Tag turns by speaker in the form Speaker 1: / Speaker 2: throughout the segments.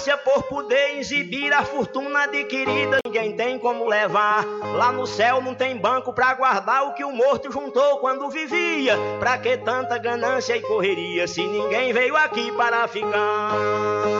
Speaker 1: Ganância por poder exibir a fortuna adquirida, ninguém tem como levar. Lá no céu não tem banco para guardar o que o morto juntou quando vivia. Pra que tanta ganância e correria se ninguém veio aqui para ficar?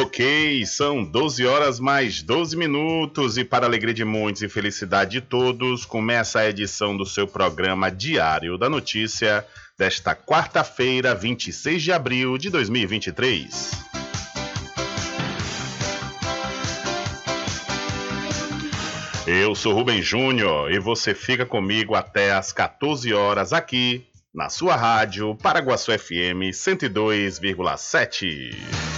Speaker 2: Ok, são 12 horas mais 12 minutos e para alegria de muitos e felicidade de todos, começa a edição do seu programa Diário da Notícia desta quarta-feira, 26 de abril de 2023. Eu sou Rubem Júnior e você fica comigo até às 14 horas aqui na sua rádio Paraguaçu FM 102,7.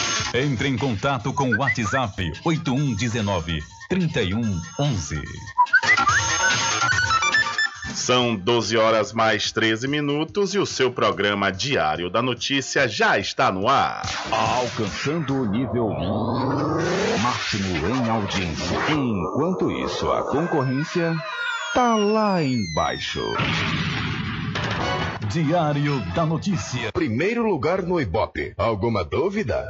Speaker 3: Entre em contato com o WhatsApp 8119 3111.
Speaker 2: São 12 horas mais 13 minutos e o seu programa Diário da Notícia já está no ar.
Speaker 4: Alcançando o nível máximo em audiência. Enquanto isso, a concorrência tá lá embaixo.
Speaker 3: Diário da Notícia.
Speaker 4: Primeiro lugar no Ibope. Alguma dúvida?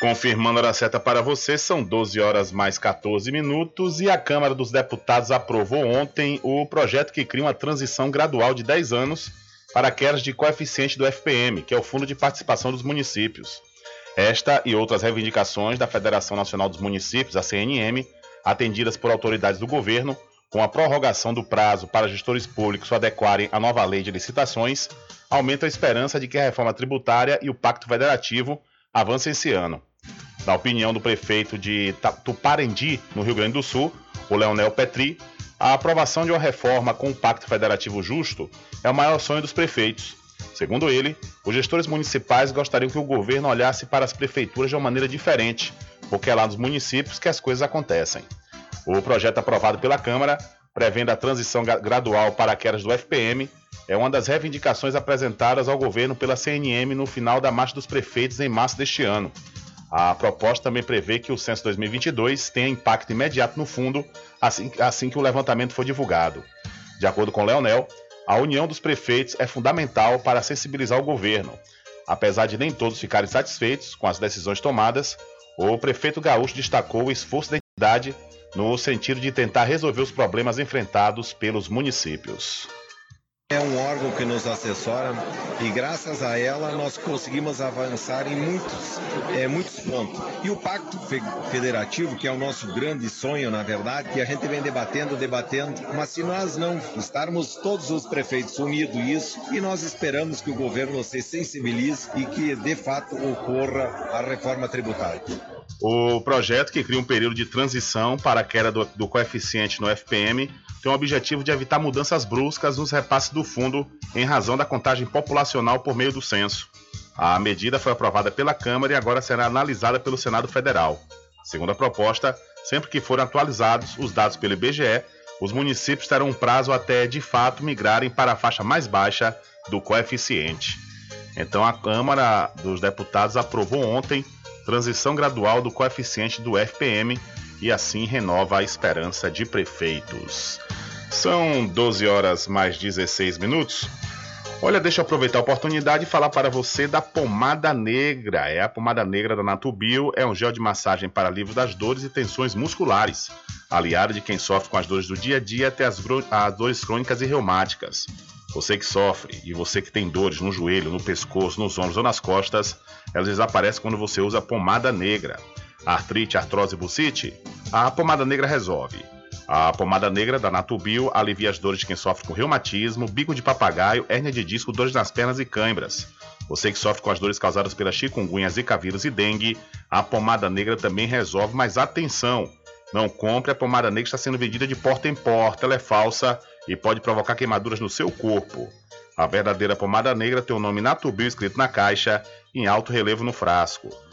Speaker 2: Confirmando a hora certa para você, são 12 horas mais 14 minutos e a Câmara dos Deputados aprovou ontem o projeto que cria uma transição gradual de 10 anos para quedas de coeficiente do FPM, que é o Fundo de Participação dos Municípios. Esta e outras reivindicações da Federação Nacional dos Municípios, a CNM, atendidas por autoridades do governo, com a prorrogação do prazo para gestores públicos adequarem à nova lei de licitações, aumenta a esperança de que a reforma tributária e o Pacto Federativo avancem esse ano. Na opinião do prefeito de Tuparendi, no Rio Grande do Sul, o Leonel Petri, a aprovação de uma reforma com um pacto federativo justo é o maior sonho dos prefeitos. Segundo ele, os gestores municipais gostariam que o governo olhasse para as prefeituras de uma maneira diferente, porque é lá nos municípios que as coisas acontecem. O projeto aprovado pela Câmara, prevendo a transição gradual para quedas do FPM, é uma das reivindicações apresentadas ao governo pela CNM no final da Marcha dos Prefeitos em março deste ano. A proposta também prevê que o censo 2022 tenha impacto imediato no fundo assim, assim que o levantamento for divulgado. De acordo com Leonel, a união dos prefeitos é fundamental para sensibilizar o governo. Apesar de nem todos ficarem satisfeitos com as decisões tomadas, o prefeito gaúcho destacou o esforço da entidade no sentido de tentar resolver os problemas enfrentados pelos municípios.
Speaker 5: É um órgão que nos assessora e graças a ela nós conseguimos avançar em muitos, é, muitos pontos. E o Pacto Federativo, que é o nosso grande sonho, na verdade, que a gente vem debatendo, debatendo, mas se nós não estarmos todos os prefeitos unidos isso, e nós esperamos que o governo se sensibilize e que de fato ocorra a reforma tributária.
Speaker 2: O projeto que cria um período de transição para a queda do, do coeficiente no FPM tem o objetivo de evitar mudanças bruscas nos repasses do fundo em razão da contagem populacional por meio do censo. A medida foi aprovada pela Câmara e agora será analisada pelo Senado Federal. Segundo a proposta, sempre que forem atualizados os dados pelo IBGE, os municípios terão um prazo até de fato migrarem para a faixa mais baixa do coeficiente. Então a Câmara dos Deputados aprovou ontem transição gradual do coeficiente do FPM e assim renova a esperança de prefeitos. São 12 horas mais 16 minutos. Olha, deixa eu aproveitar a oportunidade e falar para você da pomada negra. É a pomada negra da Natubio, é um gel de massagem para alívio das dores e tensões musculares, aliado de quem sofre com as dores do dia a dia até as, as dores crônicas e reumáticas. Você que sofre e você que tem dores no joelho, no pescoço, nos ombros ou nas costas, elas desaparecem quando você usa pomada negra artrite, artrose e bucite, a pomada negra resolve. A pomada negra da Natubio alivia as dores de quem sofre com reumatismo, bico de papagaio, hérnia de disco, dores nas pernas e cãibras. Você que sofre com as dores causadas pela chikungunya, zika vírus e dengue, a pomada negra também resolve, mas atenção! Não compre a pomada negra está sendo vendida de porta em porta, ela é falsa e pode provocar queimaduras no seu corpo. A verdadeira pomada negra tem o nome Natubio escrito na caixa, em alto relevo no frasco.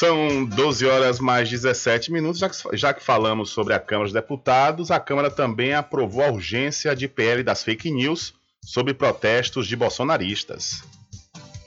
Speaker 2: São 12 horas mais 17 minutos. Já que, já que falamos sobre a Câmara dos Deputados, a Câmara também aprovou a urgência de PL das fake news sobre protestos de bolsonaristas.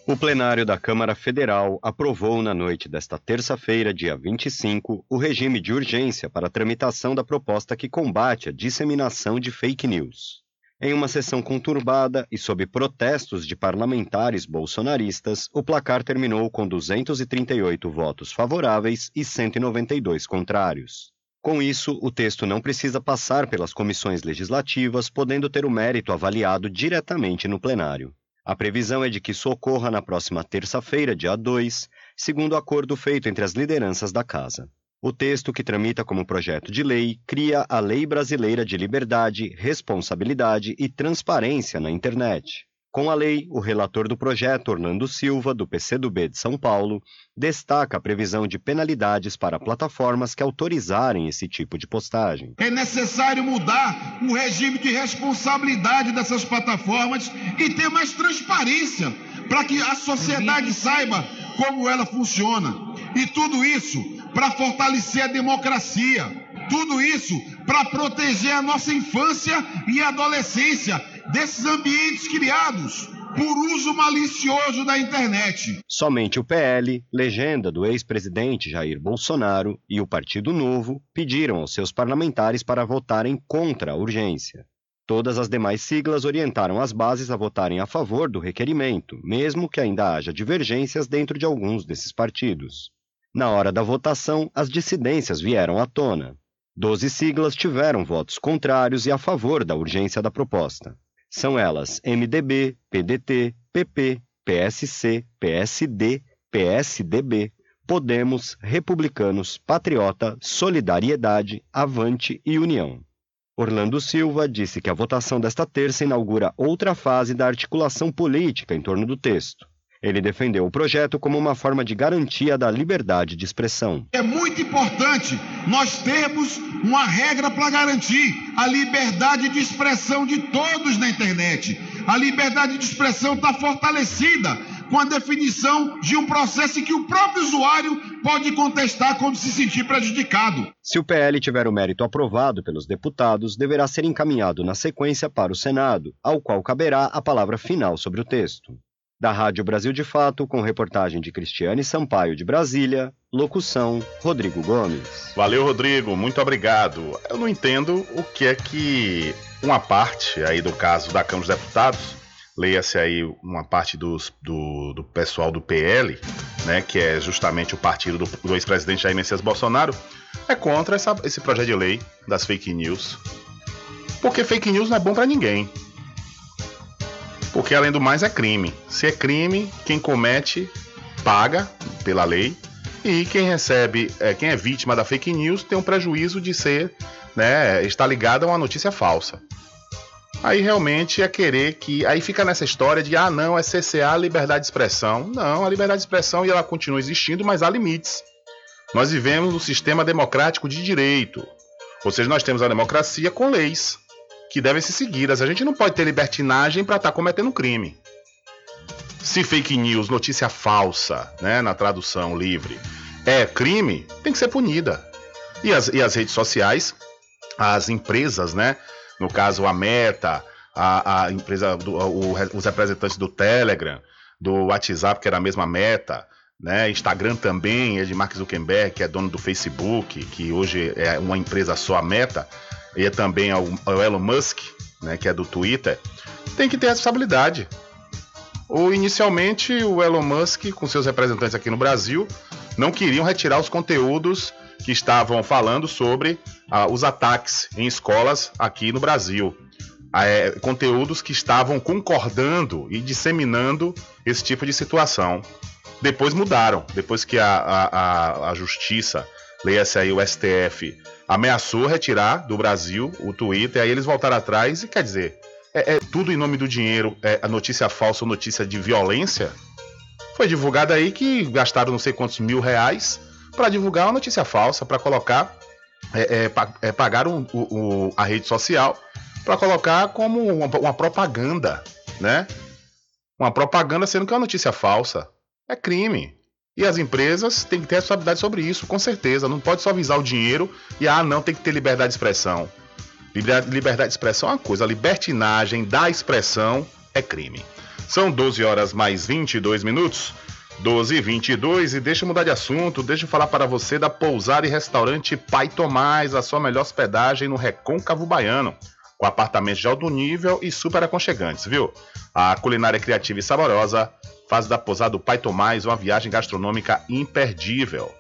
Speaker 6: O plenário da Câmara Federal aprovou na noite desta terça-feira, dia 25, o regime de urgência para a tramitação da proposta que combate a disseminação de fake news. Em uma sessão conturbada e sob protestos de parlamentares bolsonaristas, o placar terminou com 238 votos favoráveis e 192 contrários. Com isso, o texto não precisa passar pelas comissões legislativas, podendo ter o mérito avaliado diretamente no plenário. A previsão é de que isso ocorra na próxima terça-feira, dia 2, segundo acordo feito entre as lideranças da Casa. O texto, que tramita como projeto de lei, cria a Lei Brasileira de Liberdade, Responsabilidade e Transparência na Internet. Com a lei, o relator do projeto, Orlando Silva, do PCdoB de São Paulo, destaca a previsão de penalidades para plataformas que autorizarem esse tipo de postagem.
Speaker 7: É necessário mudar o regime de responsabilidade dessas plataformas e ter mais transparência para que a sociedade saiba como ela funciona. E tudo isso para fortalecer a democracia. Tudo isso para proteger a nossa infância e adolescência desses ambientes criados por uso malicioso da internet.
Speaker 6: Somente o PL, legenda do ex-presidente Jair Bolsonaro, e o Partido Novo pediram aos seus parlamentares para votarem contra a urgência. Todas as demais siglas orientaram as bases a votarem a favor do requerimento, mesmo que ainda haja divergências dentro de alguns desses partidos. Na hora da votação, as dissidências vieram à tona. Doze siglas tiveram votos contrários e a favor da urgência da proposta. São elas MDB, PDT, PP, PSC, PSD, PSDB, Podemos, Republicanos, Patriota, Solidariedade, Avante e União. Orlando Silva disse que a votação desta terça inaugura outra fase da articulação política em torno do texto. Ele defendeu o projeto como uma forma de garantia da liberdade de expressão.
Speaker 7: É muito importante nós termos uma regra para garantir a liberdade de expressão de todos na internet. A liberdade de expressão está fortalecida com a definição de um processo em que o próprio usuário pode contestar quando se sentir prejudicado.
Speaker 6: Se o PL tiver o mérito aprovado pelos deputados, deverá ser encaminhado na sequência para o Senado, ao qual caberá a palavra final sobre o texto. Da Rádio Brasil de Fato, com reportagem de Cristiane Sampaio de Brasília, locução Rodrigo Gomes.
Speaker 2: Valeu, Rodrigo, muito obrigado. Eu não entendo o que é que uma parte aí do caso da Câmara dos Deputados, leia-se aí uma parte dos, do, do pessoal do PL, né, que é justamente o partido do, do ex-presidente Jair Messias Bolsonaro, é contra essa, esse projeto de lei das fake news. Porque fake news não é bom para ninguém. Porque além do mais é crime. Se é crime, quem comete paga pela lei e quem recebe, é, quem é vítima da fake news tem um prejuízo de ser, né, está ligado a uma notícia falsa. Aí realmente é querer que. Aí fica nessa história de, ah, não, é CCA liberdade de expressão. Não, a liberdade de expressão e ela continua existindo, mas há limites. Nós vivemos um sistema democrático de direito. Ou seja, nós temos a democracia com leis que devem ser seguidas. A gente não pode ter libertinagem para estar tá cometendo crime. Se fake news, notícia falsa, né, na tradução livre, é crime, tem que ser punida. E as, e as redes sociais, as empresas, né, no caso a Meta, a, a empresa, do, o, os representantes do Telegram, do WhatsApp, que era a mesma Meta, né? Instagram também é de Mark Zuckerberg, que é dono do Facebook, que hoje é uma empresa só, a Meta e também ao, ao Elon Musk, né, que é do Twitter, tem que ter responsabilidade. Ou inicialmente o Elon Musk, com seus representantes aqui no Brasil, não queriam retirar os conteúdos que estavam falando sobre ah, os ataques em escolas aqui no Brasil. Ah, é, conteúdos que estavam concordando e disseminando esse tipo de situação. Depois mudaram, depois que a, a, a justiça, leia-se aí o STF, ameaçou retirar do Brasil o Twitter, aí eles voltaram atrás e quer dizer, é, é tudo em nome do dinheiro, é a notícia falsa, notícia de violência. Foi divulgado aí que gastaram não sei quantos mil reais para divulgar uma notícia falsa, para colocar, é, é, é pagaram o, o, a rede social para colocar como uma, uma propaganda, né? Uma propaganda sendo que é uma notícia falsa. É crime. E as empresas têm que ter responsabilidade sobre isso, com certeza. Não pode só visar o dinheiro e, ah, não, tem que ter liberdade de expressão. Liberdade de expressão é uma coisa, a libertinagem da expressão é crime. São 12 horas mais 22 minutos. 12 e 22 e deixa eu mudar de assunto, deixa eu falar para você da pousada e restaurante Pai Tomás, a sua melhor hospedagem no Recôncavo Baiano, com apartamentos de alto nível e super aconchegantes, viu? A culinária criativa e saborosa faz da pousada do Pai Tomás uma viagem gastronômica imperdível.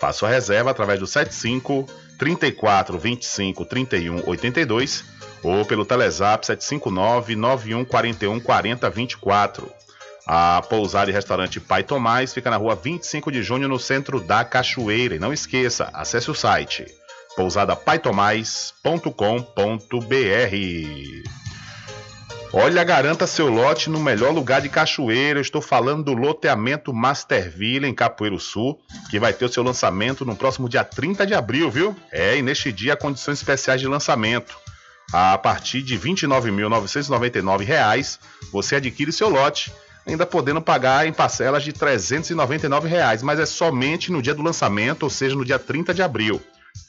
Speaker 2: Faça sua reserva através do 75 34 25 31 82 ou pelo Telezap 759 91 41 40 24. A pousada e restaurante Pai Tomás fica na rua 25 de junho, no centro da Cachoeira. E não esqueça, acesse o site pousadapaitomais.com.br. Olha, garanta seu lote no melhor lugar de Cachoeira. Eu estou falando do loteamento Masterville em Capoeiro Sul, que vai ter o seu lançamento no próximo dia 30 de abril, viu? É, e neste dia condições especiais de lançamento. A partir de R$ 29.999, você adquire seu lote ainda podendo pagar em parcelas de 399 reais, mas é somente no dia do lançamento, ou seja, no dia 30 de abril.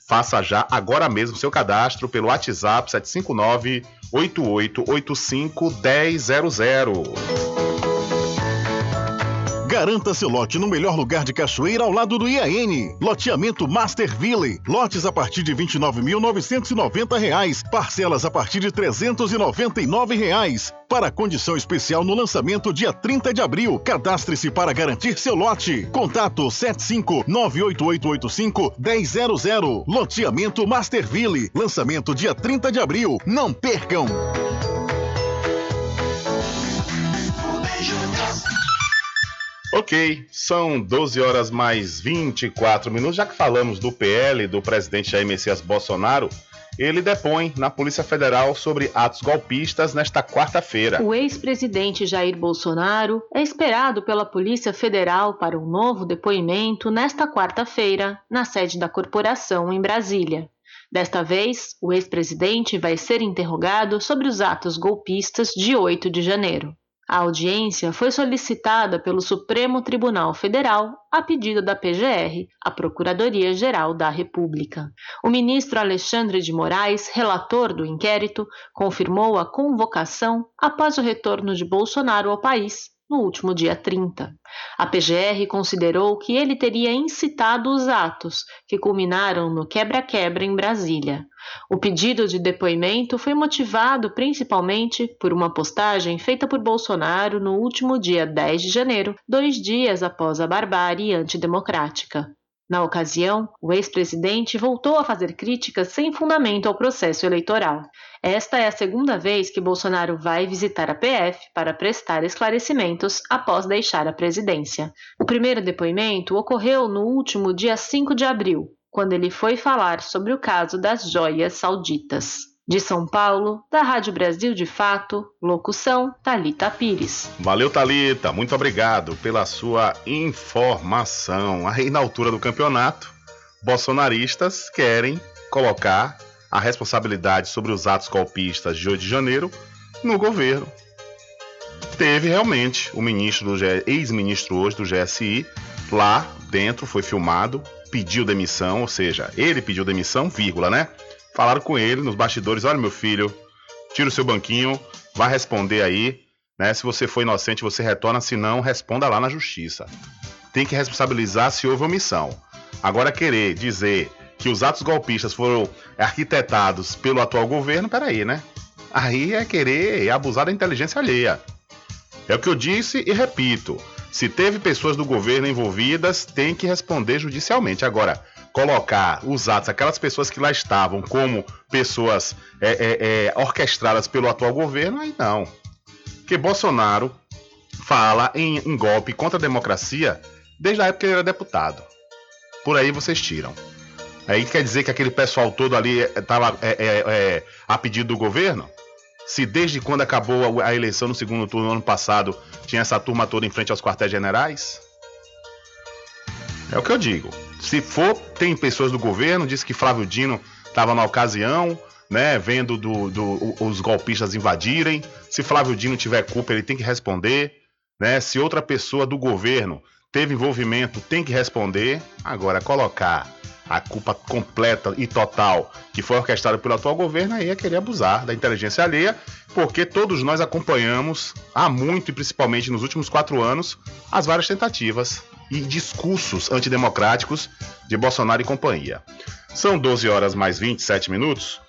Speaker 2: Faça já agora mesmo seu cadastro pelo WhatsApp 759 8885 1000.
Speaker 8: Garanta seu lote no melhor lugar de Cachoeira ao lado do IAN. Loteamento Masterville. Lotes a partir de R$ 29.990. Parcelas a partir de 399 reais. Para condição especial no lançamento dia 30 de abril. Cadastre-se para garantir seu lote. Contato 75 98885 1000. Loteamento Masterville. Lançamento dia 30 de abril. Não percam!
Speaker 2: Ok, são 12 horas mais 24 minutos. Já que falamos do PL do presidente Jair Messias Bolsonaro, ele depõe na Polícia Federal sobre atos golpistas nesta quarta-feira.
Speaker 9: O ex-presidente Jair Bolsonaro é esperado pela Polícia Federal para um novo depoimento nesta quarta-feira, na sede da corporação em Brasília. Desta vez, o ex-presidente vai ser interrogado sobre os atos golpistas de 8 de janeiro. A audiência foi solicitada pelo Supremo Tribunal Federal a pedido da PGR, a Procuradoria-Geral da República. O ministro Alexandre de Moraes, relator do inquérito, confirmou a convocação após o retorno de Bolsonaro ao país no último dia 30. A PGR considerou que ele teria incitado os atos que culminaram no quebra-quebra em Brasília. O pedido de depoimento foi motivado principalmente por uma postagem feita por Bolsonaro no último dia 10 de janeiro, dois dias após a barbárie antidemocrática. Na ocasião, o ex-presidente voltou a fazer críticas sem fundamento ao processo eleitoral. Esta é a segunda vez que Bolsonaro vai visitar a PF para prestar esclarecimentos após deixar a presidência. O primeiro depoimento ocorreu no último dia 5 de abril, quando ele foi falar sobre o caso das joias sauditas. De São Paulo, da Rádio Brasil de Fato, locução Talita Pires.
Speaker 2: Valeu, Talita, muito obrigado pela sua informação. Aí na altura do campeonato, bolsonaristas querem colocar a responsabilidade sobre os atos golpistas de 8 de janeiro no governo. Teve realmente o ministro ex-ministro hoje do GSI lá dentro, foi filmado, pediu demissão, ou seja, ele pediu demissão, vírgula, né? Falaram com ele nos bastidores: olha, meu filho, tira o seu banquinho, vai responder aí. Né? Se você for inocente, você retorna, se não, responda lá na justiça. Tem que responsabilizar se houve omissão. Agora, querer dizer que os atos golpistas foram arquitetados pelo atual governo, peraí, né? Aí é querer abusar da inteligência alheia. É o que eu disse e repito. Se teve pessoas do governo envolvidas, tem que responder judicialmente. Agora, colocar os atos, aquelas pessoas que lá estavam, como pessoas é, é, é, orquestradas pelo atual governo, aí não. Porque Bolsonaro fala em, em golpe contra a democracia desde a época que ele era deputado. Por aí vocês tiram. Aí quer dizer que aquele pessoal todo ali estava é, é, é, a pedido do governo? Se desde quando acabou a eleição no segundo turno ano passado tinha essa turma toda em frente aos quartéis generais? É o que eu digo. Se for, tem pessoas do governo, disse que Flávio Dino estava na ocasião, né, vendo do, do, os golpistas invadirem. Se Flávio Dino tiver culpa, ele tem que responder. Né? Se outra pessoa do governo teve envolvimento, tem que responder. Agora, colocar a culpa completa e total que foi orquestrada pelo atual governo, aí é querer abusar da inteligência alheia, porque todos nós acompanhamos há muito e principalmente nos últimos quatro anos as várias tentativas e discursos antidemocráticos de Bolsonaro e companhia. São 12 horas mais 27 minutos.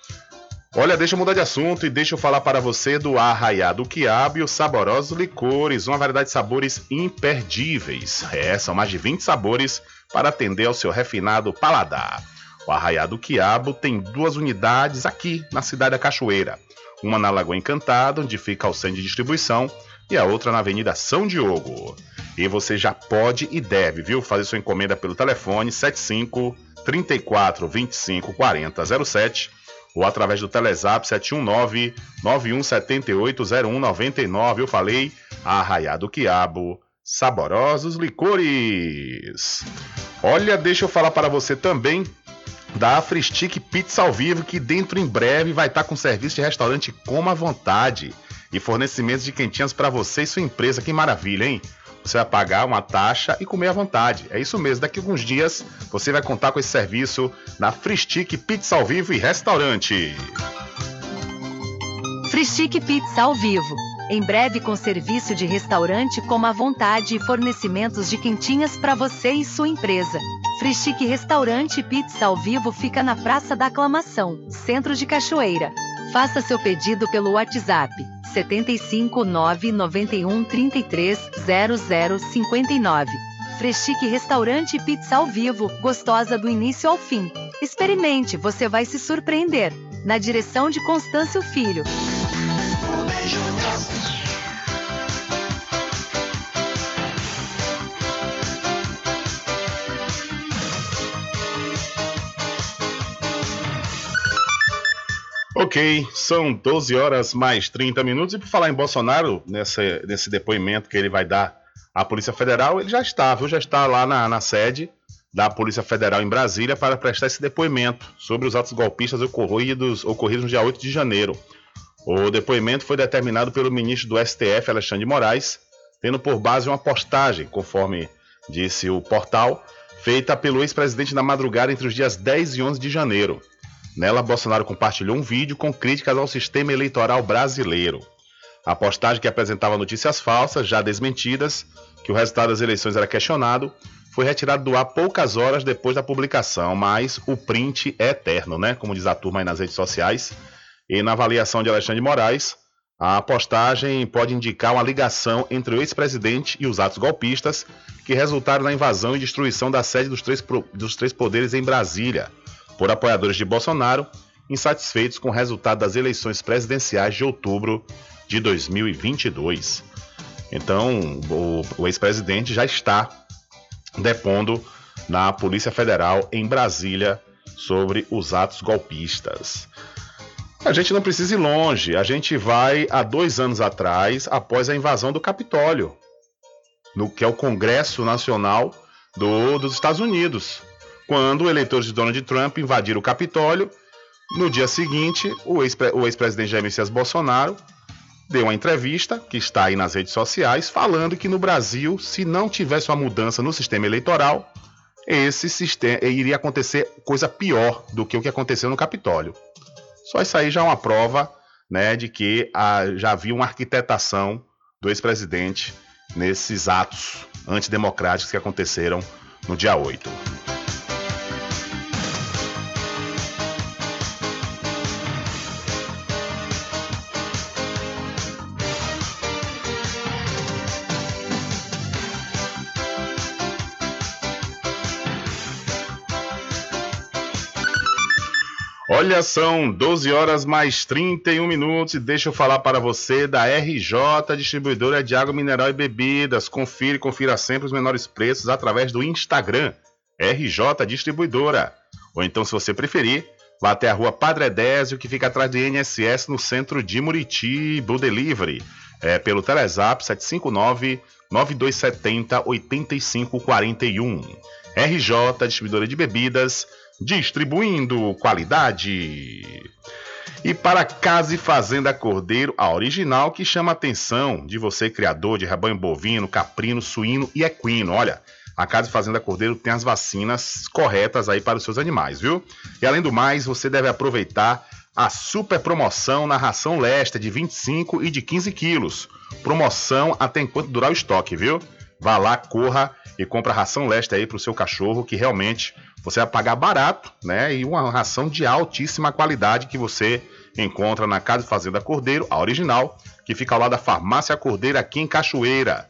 Speaker 2: Olha, deixa eu mudar de assunto e deixa eu falar para você do Arraiado Quiabo e os saborosos licores, uma variedade de sabores imperdíveis. É, são mais de 20 sabores para atender ao seu refinado paladar. O Arraiado Quiabo tem duas unidades aqui na cidade da Cachoeira. Uma na Lagoa Encantada, onde fica o centro de distribuição, e a outra na Avenida São Diogo. E você já pode e deve, viu, fazer sua encomenda pelo telefone 75 34 25 40 07 ou através do Telezap 719 9178 0199. Eu falei Arraiado Quiabo, saborosos licores. Olha, deixa eu falar para você também da Afristic Pizza ao vivo, que dentro em breve vai estar com serviço de restaurante Coma à Vontade e fornecimento de quentinhas para você e sua empresa. Que maravilha, hein? Você vai pagar uma taxa e comer à vontade. É isso mesmo, daqui a alguns dias você vai contar com esse serviço na Fristic Pizza ao Vivo e Restaurante.
Speaker 10: Fristic Pizza ao Vivo. Em breve com serviço de restaurante como à vontade e fornecimentos de quentinhas para você e sua empresa. Fristic Restaurante Pizza ao Vivo fica na Praça da Aclamação, Centro de Cachoeira. Faça seu pedido pelo WhatsApp 75 991 33 00 59. Freschique Restaurante Pizza ao Vivo, gostosa do início ao fim. Experimente, você vai se surpreender. Na direção de Constâncio Filho.
Speaker 2: Ok, são 12 horas mais 30 minutos. E por falar em Bolsonaro, nessa, nesse depoimento que ele vai dar à Polícia Federal, ele já está, viu? Já está lá na, na sede da Polícia Federal em Brasília para prestar esse depoimento sobre os atos golpistas ocorridos, ocorridos no dia 8 de janeiro. O depoimento foi determinado pelo ministro do STF, Alexandre de Moraes, tendo por base uma postagem, conforme disse o portal, feita pelo ex-presidente na madrugada entre os dias 10 e 11 de janeiro. Nela, Bolsonaro compartilhou um vídeo com críticas ao sistema eleitoral brasileiro. A postagem que apresentava notícias falsas, já desmentidas, que o resultado das eleições era questionado, foi retirado do ar poucas horas depois da publicação, mas o print é eterno, né? Como diz a turma aí nas redes sociais. E na avaliação de Alexandre Moraes, a postagem pode indicar uma ligação entre o ex-presidente e os atos golpistas que resultaram na invasão e destruição da sede dos três, dos três poderes em Brasília, por apoiadores de Bolsonaro, insatisfeitos com o resultado das eleições presidenciais de outubro de 2022. Então, o, o ex-presidente já está depondo na Polícia Federal em Brasília sobre os atos golpistas. A gente não precisa ir longe, a gente vai há dois anos atrás, após a invasão do Capitólio, no que é o Congresso Nacional do, dos Estados Unidos quando eleitores de Donald Trump invadiram o Capitólio. No dia seguinte, o ex-presidente Jair Messias Bolsonaro deu uma entrevista, que está aí nas redes sociais, falando que no Brasil, se não tivesse uma mudança no sistema eleitoral, esse sistema iria acontecer coisa pior do que o que aconteceu no Capitólio. Só isso aí já é uma prova né, de que ah, já havia uma arquitetação do ex-presidente nesses atos antidemocráticos que aconteceram no dia 8. Olha, são 12 horas mais 31 minutos e deixa eu falar para você da RJ Distribuidora de Água Mineral e Bebidas. Confira confira sempre os menores preços através do Instagram RJ Distribuidora. Ou então, se você preferir, vá até a rua Padre Désio, que fica atrás do INSS no centro de Muriti, Blue Delivery. É pelo Telezap 759 9270 8541. RJ Distribuidora de Bebidas distribuindo qualidade. E para Casa e Fazenda Cordeiro, a original que chama a atenção de você, criador de rebanho bovino, caprino, suíno e equino. Olha, a Casa e Fazenda Cordeiro tem as vacinas corretas aí para os seus animais, viu? E além do mais, você deve aproveitar a super promoção na ração lesta de 25 e de 15 quilos. Promoção até enquanto durar o estoque, viu? Vá lá, corra e compra a ração lesta aí para o seu cachorro, que realmente você vai pagar barato, né? E uma ração de altíssima qualidade que você encontra na Casa Fazenda Cordeiro, a original, que fica ao lado da Farmácia Cordeiro aqui em Cachoeira.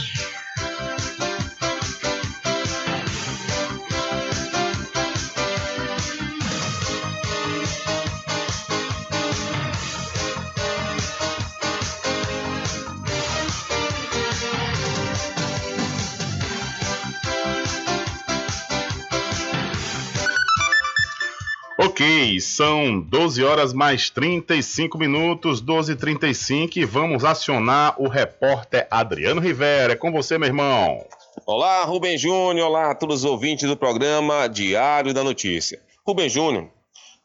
Speaker 2: São 12 horas mais 35 minutos, 12 e 35 e vamos acionar o repórter Adriano Rivera. É com você, meu irmão.
Speaker 11: Olá, Rubem Júnior, olá a todos os ouvintes do programa Diário da Notícia. Rubem Júnior,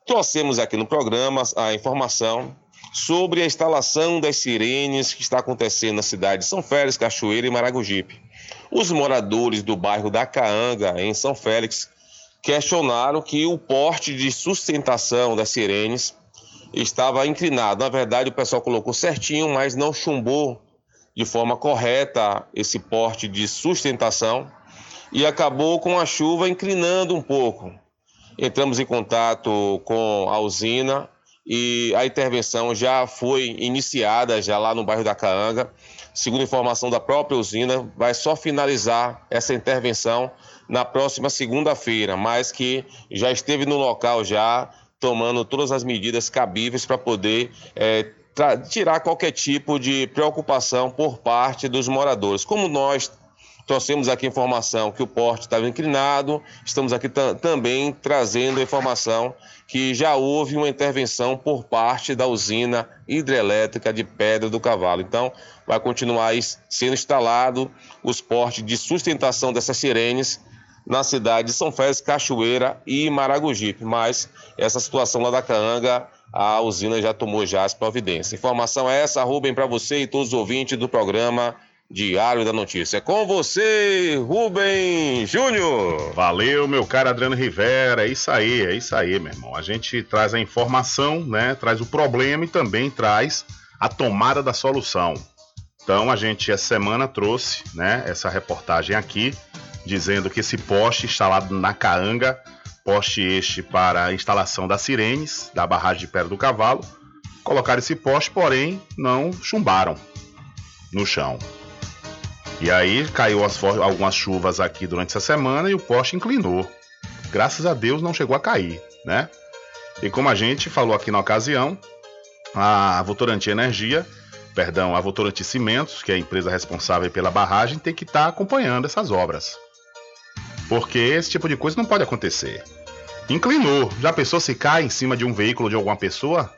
Speaker 11: trouxemos aqui no programa a informação sobre a instalação das sirenes que está acontecendo na cidade de São Félix, Cachoeira e Maragogipe. Os moradores do bairro da Caanga, em São Félix, questionaram que o porte de sustentação das sirenes estava inclinado. Na verdade, o pessoal colocou certinho, mas não chumbou de forma correta esse porte de sustentação e acabou com a chuva inclinando um pouco. Entramos em contato com a usina e a intervenção já foi iniciada já lá no bairro da Caanga. Segundo informação da própria usina, vai só finalizar essa intervenção na próxima segunda-feira, mas que já esteve no local já tomando todas as medidas cabíveis para poder é, tirar qualquer tipo de preocupação por parte dos moradores. Como nós trouxemos aqui informação que o porte estava inclinado, estamos aqui também trazendo a informação que já houve uma intervenção por parte da usina hidrelétrica de Pedra do Cavalo. Então, vai continuar sendo instalado os portes de sustentação dessas sirenes na cidade de São Félix, Cachoeira e Maragogipe. Mas essa situação lá da Caanga, a usina já tomou já as providências. Informação é essa, Rubem, para você e todos os ouvintes do programa Diário da Notícia. Com você, Rubem Júnior.
Speaker 2: Valeu, meu caro Adriano Rivera. É isso aí, é isso aí, meu irmão. A gente traz a informação, né? Traz o problema e também traz a tomada da solução. Então a gente essa semana trouxe, né, essa reportagem aqui dizendo que esse poste instalado na Caanga, poste este para a instalação das sirenes da barragem de Pedra do Cavalo, colocaram esse poste, porém não chumbaram no chão. E aí caiu as, algumas chuvas aqui durante essa semana e o poste inclinou. Graças a Deus não chegou a cair, né? E como a gente falou aqui na ocasião, a Votorantim Energia, perdão, a Votorantim Cimentos, que é a empresa responsável pela barragem, tem que estar tá acompanhando essas obras. Porque esse tipo de coisa não pode acontecer. Inclinou. Já pensou se cai em cima de um veículo de alguma pessoa?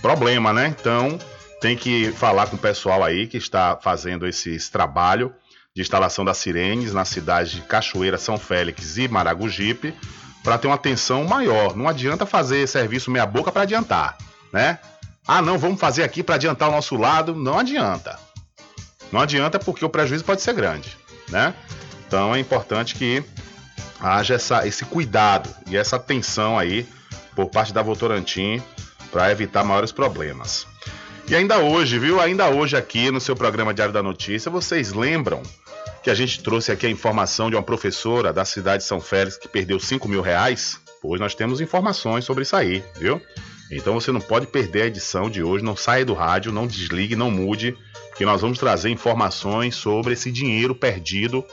Speaker 2: Problema, né? Então tem que falar com o pessoal aí que está fazendo esse trabalho de instalação das sirenes na cidade de Cachoeira, São Félix e Maragogipe para ter uma atenção maior. Não adianta fazer serviço meia boca para adiantar, né? Ah, não, vamos fazer aqui para adiantar o nosso lado. Não adianta. Não adianta porque o prejuízo pode ser grande, né? Então é importante que haja essa, esse cuidado e essa atenção aí por parte da Votorantim para evitar maiores problemas. E ainda hoje, viu? Ainda hoje aqui no seu programa Diário da Notícia, vocês lembram que a gente trouxe aqui a informação de uma professora da cidade de São Félix que perdeu 5 mil reais? Hoje nós temos informações sobre isso aí, viu? Então você não pode perder a edição de hoje, não saia do rádio, não desligue, não mude, que nós vamos trazer informações sobre esse dinheiro perdido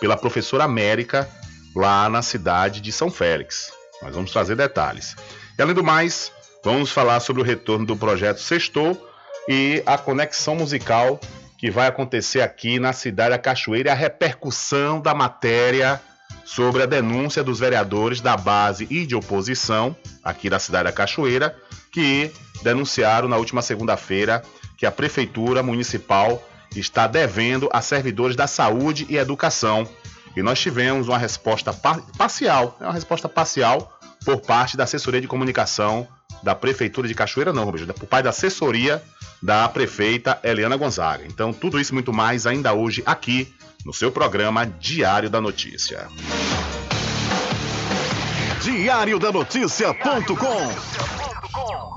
Speaker 2: pela professora América lá na cidade de São Félix. Nós vamos trazer detalhes. E além do mais, vamos falar sobre o retorno do projeto Sextou e a conexão musical que vai acontecer aqui na cidade da Cachoeira a repercussão da matéria sobre a denúncia dos vereadores da base e de oposição aqui da cidade da Cachoeira, que denunciaram na última segunda-feira que a prefeitura municipal está devendo a servidores da saúde e educação. E nós tivemos uma resposta parcial, é uma resposta parcial por parte da assessoria de comunicação da prefeitura de Cachoeira, não, Roberto, por parte da assessoria da prefeita Eliana Gonzaga. Então, tudo isso e muito mais ainda hoje aqui no seu programa Diário da Notícia.
Speaker 8: Diário da Notícia.com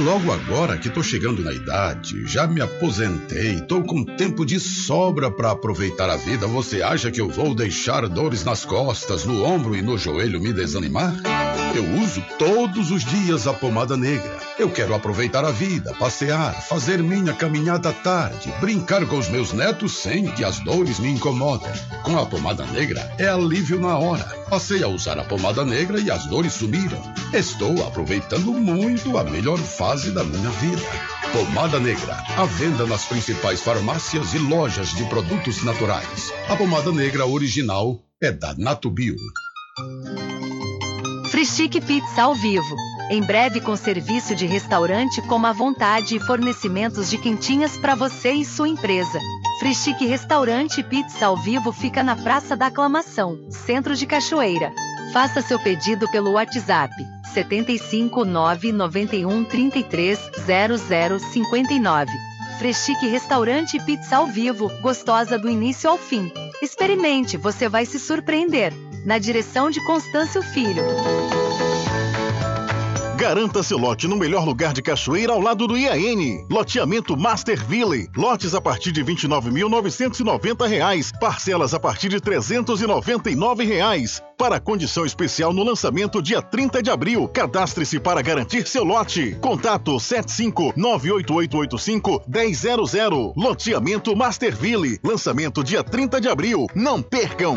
Speaker 12: Logo agora que tô chegando na idade, já me aposentei, tô com tempo de sobra para aproveitar a vida, você acha que eu vou deixar dores nas costas, no ombro e no joelho me desanimar? Eu uso todos os dias a pomada negra. Eu quero aproveitar a vida, passear, fazer minha caminhada à tarde, brincar com os meus netos sem que as dores me incomodem. Com a pomada negra é alívio na hora. Passei a usar a pomada negra e as dores sumiram. Estou aproveitando muito a melhor fase da minha vida. Pomada Negra, à venda nas principais farmácias e lojas de produtos naturais. A pomada negra original é da Natubio.
Speaker 10: Frischique Pizza ao vivo. Em breve com serviço de restaurante como a vontade e fornecimentos de quentinhas para você e sua empresa. Frischique Restaurante Pizza ao vivo fica na Praça da Aclamação, Centro de Cachoeira. Faça seu pedido pelo WhatsApp 75 991 33 0059. Freschique Restaurante Pizza ao vivo, gostosa do início ao fim. Experimente, você vai se surpreender. Na direção de Constâncio Filho.
Speaker 8: Garanta seu lote no melhor lugar de Cachoeira ao lado do IAN. Loteamento Masterville. Lotes a partir de R$ 29.990. Parcelas a partir de 399 reais. Para condição especial no lançamento dia 30 de abril. Cadastre-se para garantir seu lote. Contato 75 98885 1000. Loteamento Masterville. Lançamento dia 30 de abril. Não percam!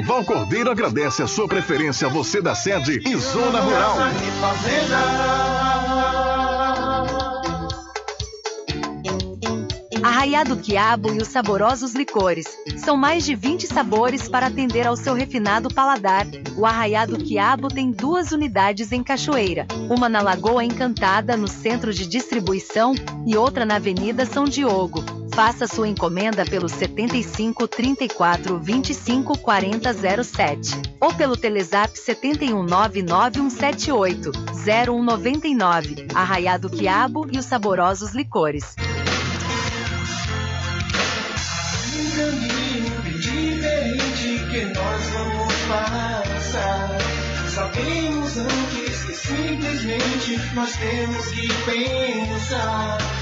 Speaker 8: Val Cordeiro agradece a sua preferência, você da sede e Zona Rural.
Speaker 10: Arraiado Quiabo e os saborosos licores. São mais de 20 sabores para atender ao seu refinado paladar. O Arraiado Quiabo tem duas unidades em Cachoeira, uma na Lagoa Encantada, no centro de distribuição, e outra na Avenida São Diogo. Faça sua encomenda pelo 75 34 25 40 07 ou pelo Telezap 71 99178 0199. Arraiado Quiabo e os saborosos licores.
Speaker 13: Um caminho diferente que nós vamos passar. Sabemos antes que simplesmente nós temos que pensar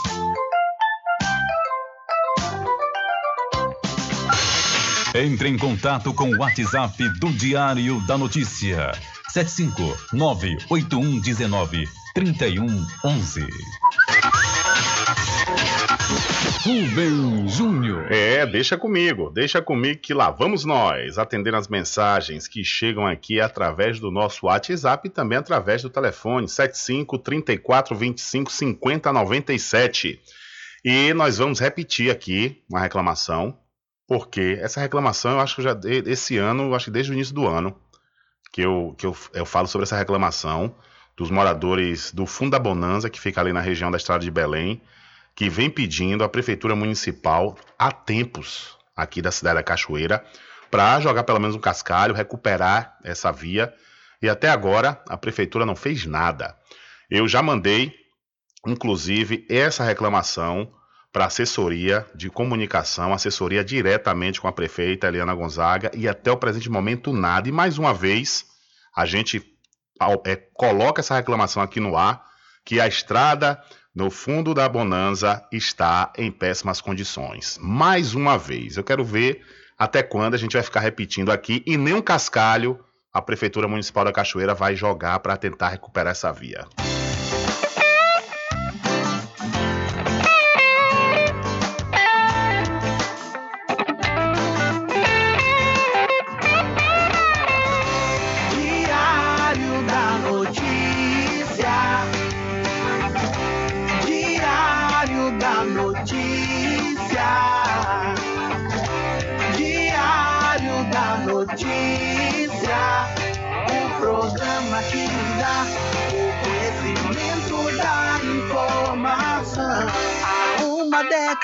Speaker 3: Entre em contato com o WhatsApp do Diário da Notícia. 759-8119-3111.
Speaker 2: Rubem Júnior. É, deixa comigo, deixa comigo que lá vamos nós atender as mensagens que chegam aqui através do nosso WhatsApp e também através do telefone 75 34 25 50 97. E nós vamos repetir aqui uma reclamação porque essa reclamação, eu acho que já esse ano, eu acho que desde o início do ano, que eu, que eu, eu falo sobre essa reclamação dos moradores do Fundo da Bonanza, que fica ali na região da Estrada de Belém, que vem pedindo à Prefeitura Municipal há tempos aqui da cidade da Cachoeira para jogar pelo menos um cascalho, recuperar essa via. E até agora a Prefeitura não fez nada. Eu já mandei, inclusive, essa reclamação para assessoria de comunicação, assessoria diretamente com a prefeita Eliana Gonzaga e até o presente momento nada. E mais uma vez a gente é, coloca essa reclamação aqui no ar que a estrada no fundo da Bonanza está em péssimas condições. Mais uma vez, eu quero ver até quando a gente vai ficar repetindo aqui e nem um cascalho a Prefeitura Municipal da Cachoeira vai jogar para tentar recuperar essa via.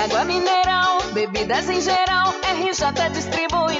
Speaker 14: Água mineral, bebidas em geral. RJ Distribuidora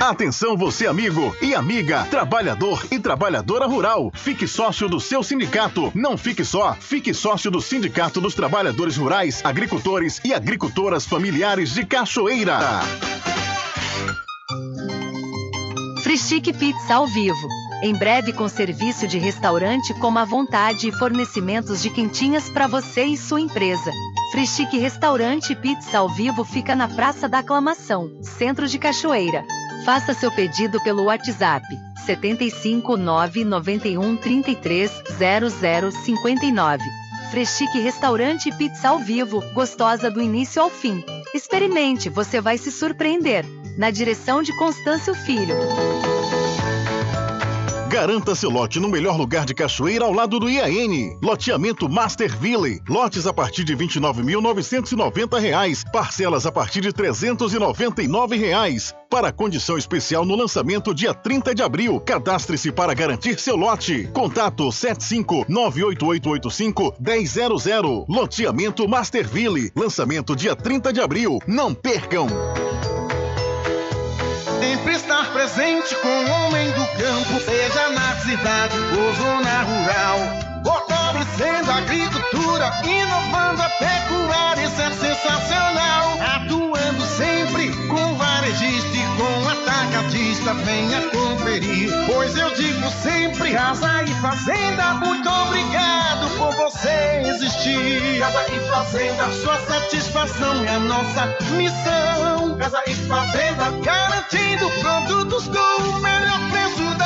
Speaker 8: Atenção você amigo e amiga, trabalhador e trabalhadora rural. Fique sócio do seu sindicato. Não fique só, fique sócio do Sindicato dos Trabalhadores Rurais, Agricultores e Agricultoras Familiares de Cachoeira.
Speaker 10: Frischique Pizza ao vivo. Em breve com serviço de restaurante com a vontade e fornecimentos de quentinhas para você e sua empresa. Frischique Restaurante Pizza ao vivo fica na Praça da Aclamação, Centro de Cachoeira. Faça seu pedido pelo WhatsApp 75 991 33 00 59. Freschique Restaurante Pizza ao Vivo, gostosa do início ao fim. Experimente, você vai se surpreender. Na direção de Constâncio Filho.
Speaker 8: Garanta seu lote no melhor lugar de Cachoeira ao lado do IAN. Loteamento Masterville. Lotes a partir de R$ 29.990. Parcelas a partir de 399 reais. Para condição especial no lançamento dia 30 de abril. Cadastre-se para garantir seu lote. Contato 75 98885 1000. Loteamento Masterville. Lançamento dia 30 de abril. Não percam!
Speaker 13: Sempre estar presente com o homem do campo, cidade ou zona rural. Fortalecendo a agricultura, inovando a pecuária, isso é sensacional. Atuando sempre com varejista e com atacadista, venha conferir. Pois eu digo sempre: Casa e Fazenda, muito obrigado por você existir. Casa e Fazenda, sua satisfação é a nossa missão. Casa e Fazenda, garantindo produtos com o melhor preço da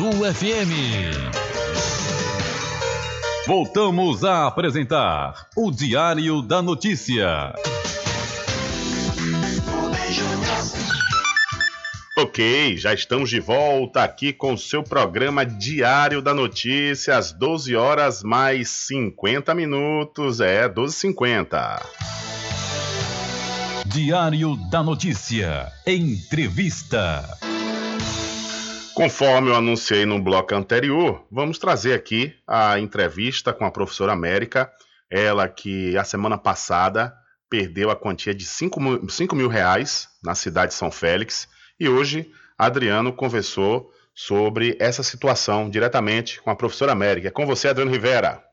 Speaker 15: FM.
Speaker 3: Voltamos a apresentar o Diário da Notícia.
Speaker 2: Ok, já estamos de volta aqui com o seu programa Diário da Notícia, às 12 horas mais 50 minutos. É, 12h50.
Speaker 3: Diário da Notícia. Entrevista.
Speaker 2: Conforme eu anunciei no bloco anterior, vamos trazer aqui a entrevista com a professora América, ela que a semana passada perdeu a quantia de 5 mil, 5 mil reais na cidade de São Félix e hoje Adriano conversou sobre essa situação diretamente com a professora América. É com você, Adriano Rivera.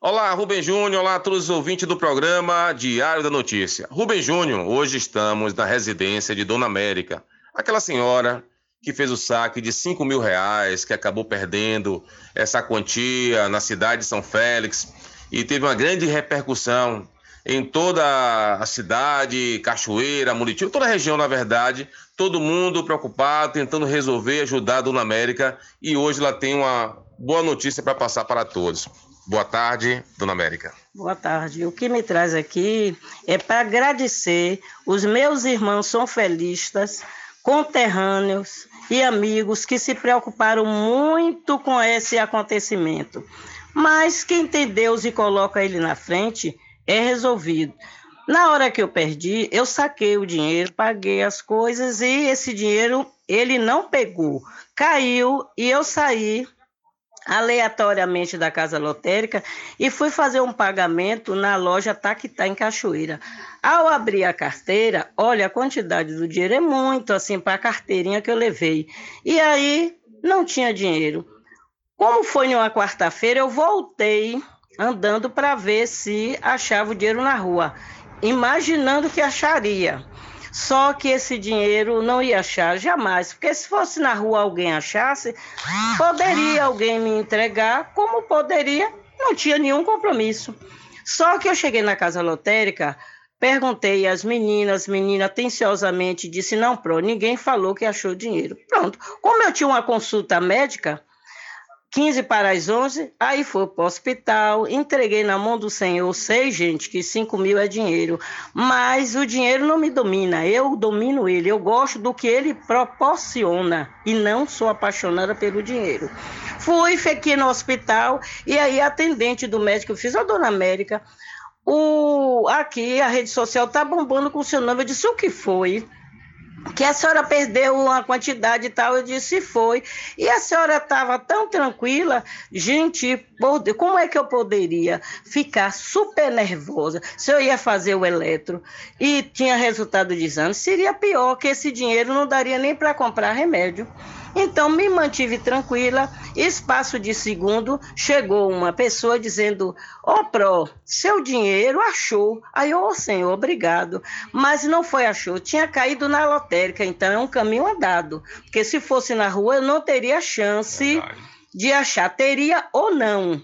Speaker 11: Olá, Rubem Júnior, olá a todos os ouvintes do programa Diário da Notícia. Rubem Júnior, hoje estamos na residência de Dona América, aquela senhora que fez o saque de 5 mil reais, que acabou perdendo essa quantia na cidade de São Félix e teve uma grande repercussão em toda a cidade, Cachoeira, Muritiba, toda a região, na verdade, todo mundo preocupado, tentando resolver, ajudar a Dona América e hoje ela tem uma boa notícia para passar para todos. Boa tarde, Dona América.
Speaker 16: Boa tarde. O que me traz aqui é para agradecer os meus irmãos sonfelistas, conterrâneos e amigos que se preocuparam muito com esse acontecimento. Mas quem tem Deus e coloca ele na frente é resolvido. Na hora que eu perdi, eu saquei o dinheiro, paguei as coisas e esse dinheiro ele não pegou. Caiu e eu saí aleatoriamente da casa lotérica e fui fazer um pagamento na loja Taquitá em Cachoeira. Ao abrir a carteira, olha, a quantidade do dinheiro é muito assim para a carteirinha que eu levei. E aí não tinha dinheiro. Como foi numa quarta-feira, eu voltei andando para ver se achava o dinheiro na rua, imaginando que acharia. Só que esse dinheiro não ia achar jamais, porque se fosse na rua alguém achasse, poderia alguém me entregar, como poderia, não tinha nenhum compromisso. Só que eu cheguei na casa lotérica, perguntei às meninas, menina atenciosamente disse: não, pro, ninguém falou que achou dinheiro. Pronto. Como eu tinha uma consulta médica, 15 para as 11, aí fui para o hospital, entreguei na mão do Senhor, sei, gente, que 5 mil é dinheiro, mas o dinheiro não me domina, eu domino ele, eu gosto do que ele proporciona e não sou apaixonada pelo dinheiro. Fui, fiquei no hospital e aí a atendente do médico, eu fiz a dona América, o, aqui a rede social tá bombando com o seu nome, eu disse, o que foi? Que a senhora perdeu uma quantidade e tal. Eu disse, foi. E a senhora estava tão tranquila, gente, como é que eu poderia ficar super nervosa se eu ia fazer o eletro e tinha resultado de exame? Seria pior, que esse dinheiro não daria nem para comprar remédio. Então me mantive tranquila. Espaço de segundo, chegou uma pessoa dizendo: Ô oh, Pro, seu dinheiro achou. Aí, ô oh, senhor, obrigado. Mas não foi achou, tinha caído na lotérica, então é um caminho andado. Porque se fosse na rua, eu não teria chance Verdade. De achar. Teria ou não.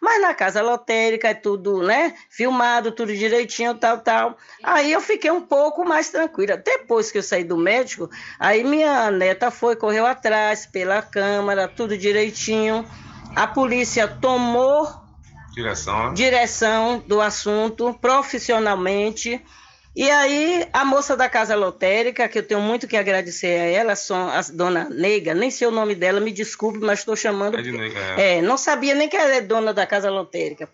Speaker 16: Mas na casa lotérica é tudo, né? Filmado, tudo direitinho, tal, tal. Aí eu fiquei um pouco mais tranquila. Depois que eu saí do médico, aí minha neta foi, correu atrás pela câmara, tudo direitinho. A polícia tomou
Speaker 11: direção, né?
Speaker 16: direção do assunto profissionalmente. E aí, a moça da casa lotérica, que eu tenho muito que agradecer a ela, a dona Neiga, nem sei o nome dela, me desculpe, mas estou chamando. É, de Neiga, é. é, não sabia nem que ela é dona da casa lotérica.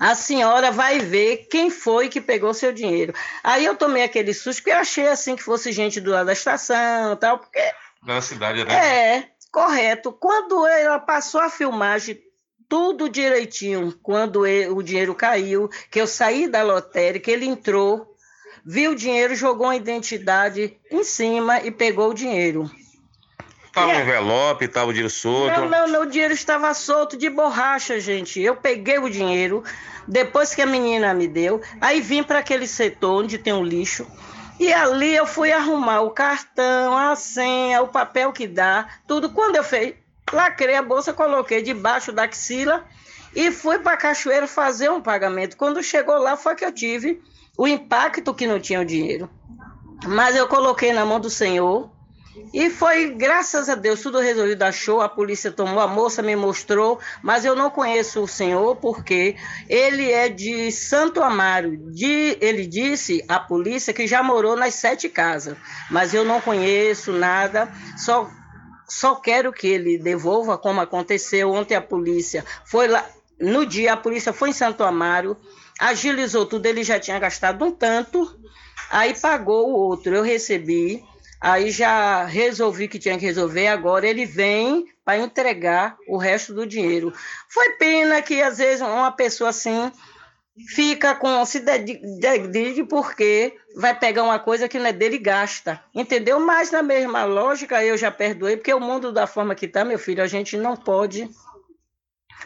Speaker 16: A senhora vai ver quem foi que pegou seu dinheiro. Aí eu tomei aquele susto, porque eu achei assim que fosse gente do lado da estação tal, porque.
Speaker 11: Da cidade, né?
Speaker 16: É, correto. Quando ela passou a filmagem, tudo direitinho, quando o dinheiro caiu, que eu saí da lotérica, ele entrou, viu o dinheiro, jogou a identidade em cima e pegou o dinheiro.
Speaker 11: Estava no envelope, estava o dinheiro solto.
Speaker 16: Não, não, não, o dinheiro estava solto de borracha, gente. Eu peguei o dinheiro, depois que a menina me deu, aí vim para aquele setor onde tem o um lixo. E ali eu fui arrumar o cartão, a senha, o papel que dá, tudo. Quando eu fiz, lacrei a bolsa, coloquei debaixo da axila e fui para a cachoeira fazer um pagamento. Quando chegou lá, foi que eu tive o impacto que não tinha o dinheiro. Mas eu coloquei na mão do Senhor e foi, graças a Deus, tudo resolvido. Achou, a polícia tomou, a moça me mostrou, mas eu não conheço o Senhor porque ele é de Santo Amaro. De, ele disse à polícia que já morou nas sete casas, mas eu não conheço nada, só só quero que ele devolva como aconteceu ontem a polícia foi lá no dia a polícia foi em Santo Amaro agilizou tudo ele já tinha gastado um tanto aí pagou o outro. Eu recebi aí já resolvi que tinha que resolver agora ele vem para entregar o resto do dinheiro. Foi pena que às vezes uma pessoa assim fica com se dedique porque vai pegar uma coisa que não é dele e gasta, entendeu? Mas na mesma lógica eu já perdoei, porque o mundo da forma que está, meu filho, a gente não pode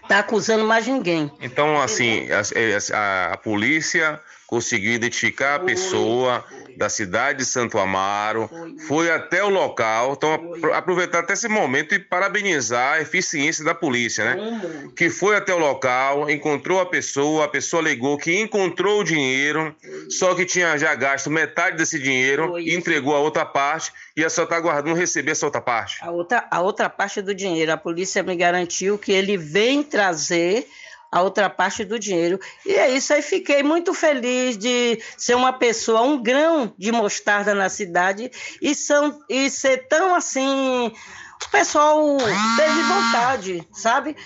Speaker 16: tá acusando mais ninguém.
Speaker 11: Então, assim, a, a, a polícia conseguiu identificar a pessoa da cidade de Santo Amaro, foi até o local. Então, aproveitar até esse momento e parabenizar a eficiência da polícia, né? Que foi até o local, encontrou a pessoa, a pessoa alegou que encontrou o dinheiro, só que tinha já gasto metade desse dinheiro e entregou a outra parte e a só está aguardando receber essa outra parte.
Speaker 16: A outra, a outra parte do dinheiro, a polícia me garantiu que ele vem trazer a outra parte do dinheiro. E é isso aí, fiquei muito feliz de ser uma pessoa, um grão de mostarda na cidade e, são, e ser tão assim. O pessoal teve vontade, sabe?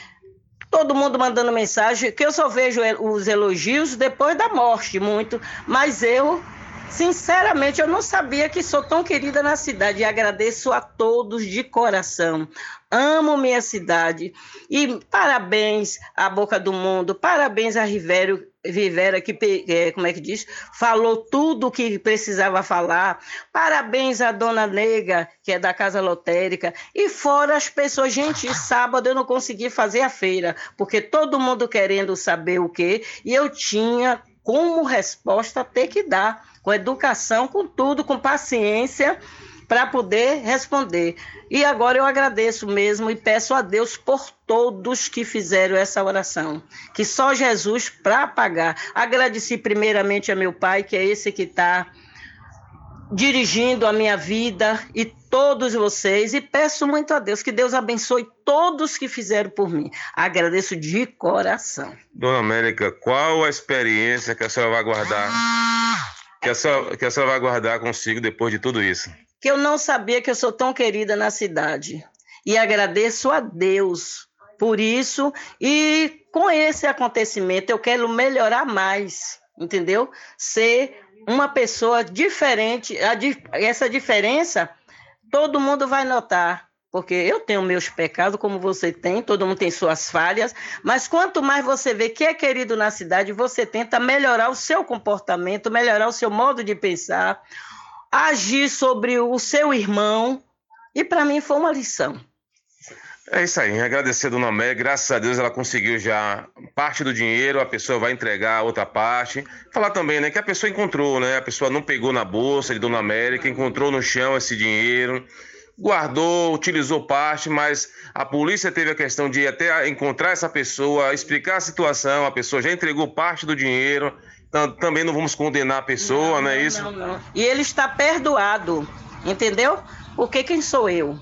Speaker 16: Todo mundo mandando mensagem, que eu só vejo os elogios depois da morte, muito, mas eu Sinceramente, eu não sabia que sou tão querida na cidade e agradeço a todos de coração. Amo minha cidade e parabéns à Boca do Mundo, parabéns a Rivero, Rivera, que, é, como é que diz, falou tudo o que precisava falar. Parabéns à Dona Nega, que é da Casa Lotérica. E fora as pessoas, gente, sábado eu não consegui fazer a feira, porque todo mundo querendo saber o quê, e eu tinha como resposta ter que dar, com educação, com tudo, com paciência, para poder responder. E agora eu agradeço mesmo e peço a Deus por todos que fizeram essa oração, que só Jesus para pagar. Agradeci primeiramente a meu pai, que é esse que está dirigindo a minha vida e todos vocês e peço muito a Deus que Deus abençoe todos que fizeram por mim. Agradeço de coração.
Speaker 11: Dona América, qual a experiência que a senhora vai guardar? Que a senhora, que a senhora vai guardar consigo depois de tudo isso?
Speaker 16: Que eu não sabia que eu sou tão querida na cidade. E agradeço a Deus por isso. E com esse acontecimento, eu quero melhorar mais, entendeu? Ser uma pessoa diferente. essa diferença todo mundo vai notar, porque eu tenho meus pecados, como você tem, todo mundo tem suas falhas, mas quanto mais você vê que é querido na cidade, você tenta melhorar o seu comportamento, melhorar o seu modo de pensar, agir sobre o seu irmão, e para mim foi uma lição.
Speaker 11: É isso aí, agradecer a Dona Mé, graças a Deus ela conseguiu já parte do dinheiro, a pessoa vai entregar a outra parte. Falar também, né, que a pessoa encontrou, né, a pessoa não pegou na bolsa de Dona América, encontrou no chão esse dinheiro, guardou, utilizou parte, mas a polícia teve a questão de até encontrar essa pessoa, explicar a situação, a pessoa já entregou parte do dinheiro, então também não vamos condenar a pessoa, não, é isso? Não, não.
Speaker 16: E ele está perdoado, entendeu? Porque quem sou eu?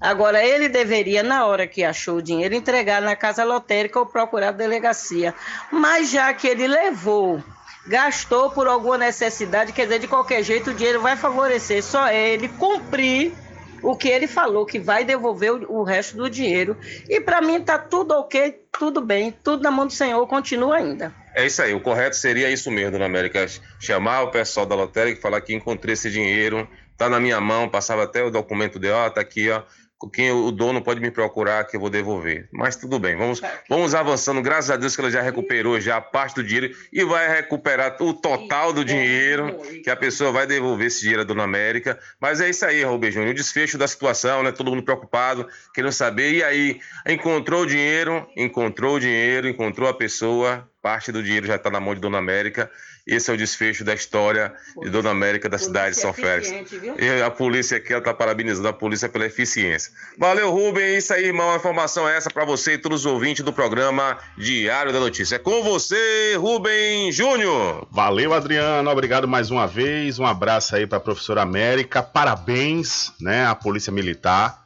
Speaker 16: Agora, ele deveria, na hora que achou o dinheiro, entregar na casa lotérica ou procurar a delegacia. Mas já que ele levou, gastou por alguma necessidade, quer dizer, de qualquer jeito o dinheiro vai favorecer só ele cumprir o que ele falou, que vai devolver o, resto do dinheiro. E para mim tá tudo ok, tudo bem, tudo na mão do Senhor, continua ainda.
Speaker 11: É isso aí, o correto seria isso mesmo, Dona América. Chamar o pessoal da lotérica e falar que encontrei esse dinheiro, tá na minha mão, passava até o documento de, ó, tá aqui, ó quem o dono pode me procurar que eu vou devolver. Mas tudo bem, vamos, vamos avançando. Graças a Deus que ela já recuperou já a parte do dinheiro e vai recuperar o total do dinheiro que a pessoa vai devolver esse dinheiro à Dona América. Mas é isso aí, Rubem Júnior. O desfecho da situação, né? Todo mundo preocupado, querendo saber. E aí, encontrou o dinheiro, encontrou o dinheiro, encontrou a pessoa, parte do dinheiro já está na mão de Dona América. Esse é o desfecho da história de Dona América da cidade de São Félix. E a polícia aqui está parabenizando a polícia pela eficiência. Valeu, Rubem. É isso aí, irmão. A informação é essa para você e todos os ouvintes do programa Diário da Notícia. É com você, Rubem Júnior.
Speaker 2: Valeu, Adriano. Obrigado mais uma vez. Um abraço aí para a professora América. Parabéns, né, à Polícia Militar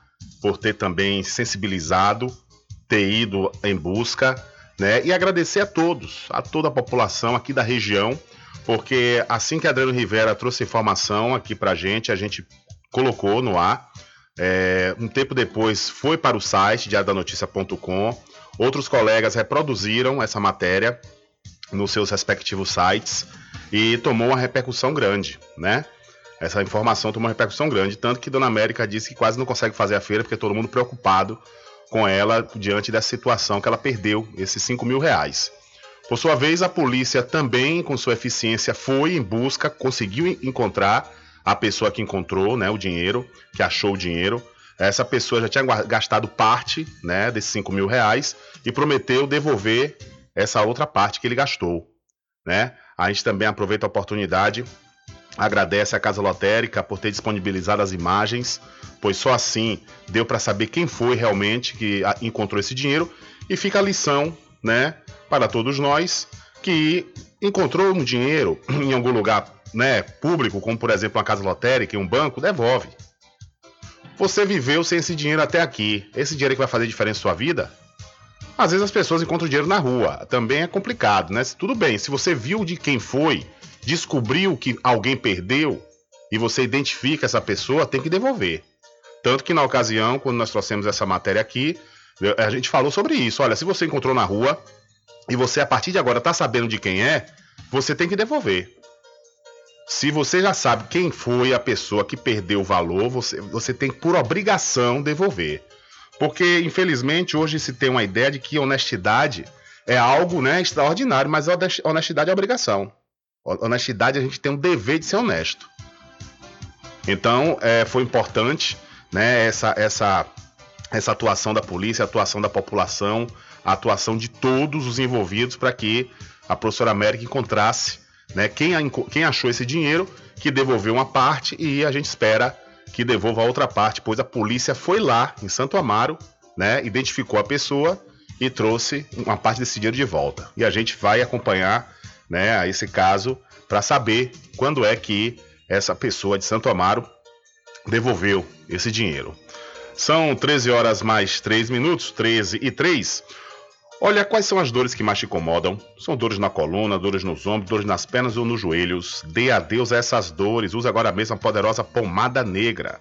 Speaker 2: por ter também sensibilizado, ter ido em busca né? E agradecer a todos, a toda a população aqui da região, porque assim que Adriano Rivera trouxe informação aqui pra gente, a gente colocou no ar. É, um tempo depois foi para o site diadanoticia.com. Outros colegas reproduziram essa matéria nos seus respectivos sites e tomou uma repercussão grande, né? Essa informação tomou uma repercussão grande, tanto que Dona América disse que quase não consegue fazer a feira porque todo mundo preocupado com ela diante dessa situação que ela perdeu esses 5 mil reais. Por sua vez, a polícia também, com sua eficiência, foi em busca, conseguiu encontrar a pessoa que encontrou né, o dinheiro, que achou o dinheiro. Essa pessoa já tinha gastado parte né, desses 5 mil reais e prometeu devolver essa outra parte que ele gastou. Né? A gente também aproveita a oportunidade Agradece à Casa Lotérica por ter disponibilizado as imagens, pois só assim deu para saber quem foi realmente que encontrou esse dinheiro e fica a lição, né, para todos nós que encontrou um dinheiro em algum lugar, né, público, como por exemplo uma casa lotérica, um banco, devolve. Você viveu sem esse dinheiro até aqui. Esse dinheiro que vai fazer diferença na sua vida? Às vezes as pessoas encontram dinheiro na rua. Também é complicado, né? Tudo bem, se você viu de quem foi, descobriu que alguém perdeu e você identifica essa pessoa, tem que devolver. Tanto que na ocasião, quando nós trouxemos essa matéria aqui, a gente falou sobre isso. Olha, se você encontrou na rua e você a partir de agora está sabendo de quem é, você tem que devolver. se você já sabe quem foi a pessoa que perdeu o valor, você, você tem por obrigação devolver. Porque, infelizmente, hoje se tem uma ideia de que honestidade é algo né, extraordinário, mas honestidade é obrigação. Honestidade, a gente tem um dever de ser honesto. Então, é, foi importante né, essa, essa, essa atuação da polícia, a atuação da população, a atuação de todos os envolvidos para que a professora América encontrasse né, quem, quem achou esse dinheiro, que devolveu uma parte e a gente espera que devolva a outra parte, pois a polícia foi lá em Santo Amaro, né, identificou a pessoa e trouxe uma parte desse dinheiro de volta. E a gente vai acompanhar né, esse caso para saber quando é que essa pessoa de Santo Amaro devolveu esse dinheiro. São 13 horas mais 3 minutos, 13 e 3. Olha, quais são as dores que mais te incomodam? São dores na coluna, dores nos ombros, dores nas pernas ou nos joelhos? Dê adeus a essas dores. Use agora mesmo a poderosa pomada negra.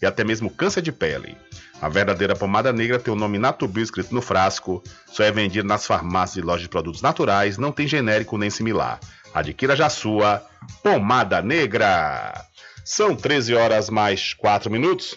Speaker 2: e até mesmo câncer de pele. A verdadeira pomada negra tem o nome Natubio escrito no frasco, só é vendida nas farmácias e lojas de produtos naturais, não tem genérico nem similar. Adquira já sua pomada negra. São 13 horas mais 4 minutos.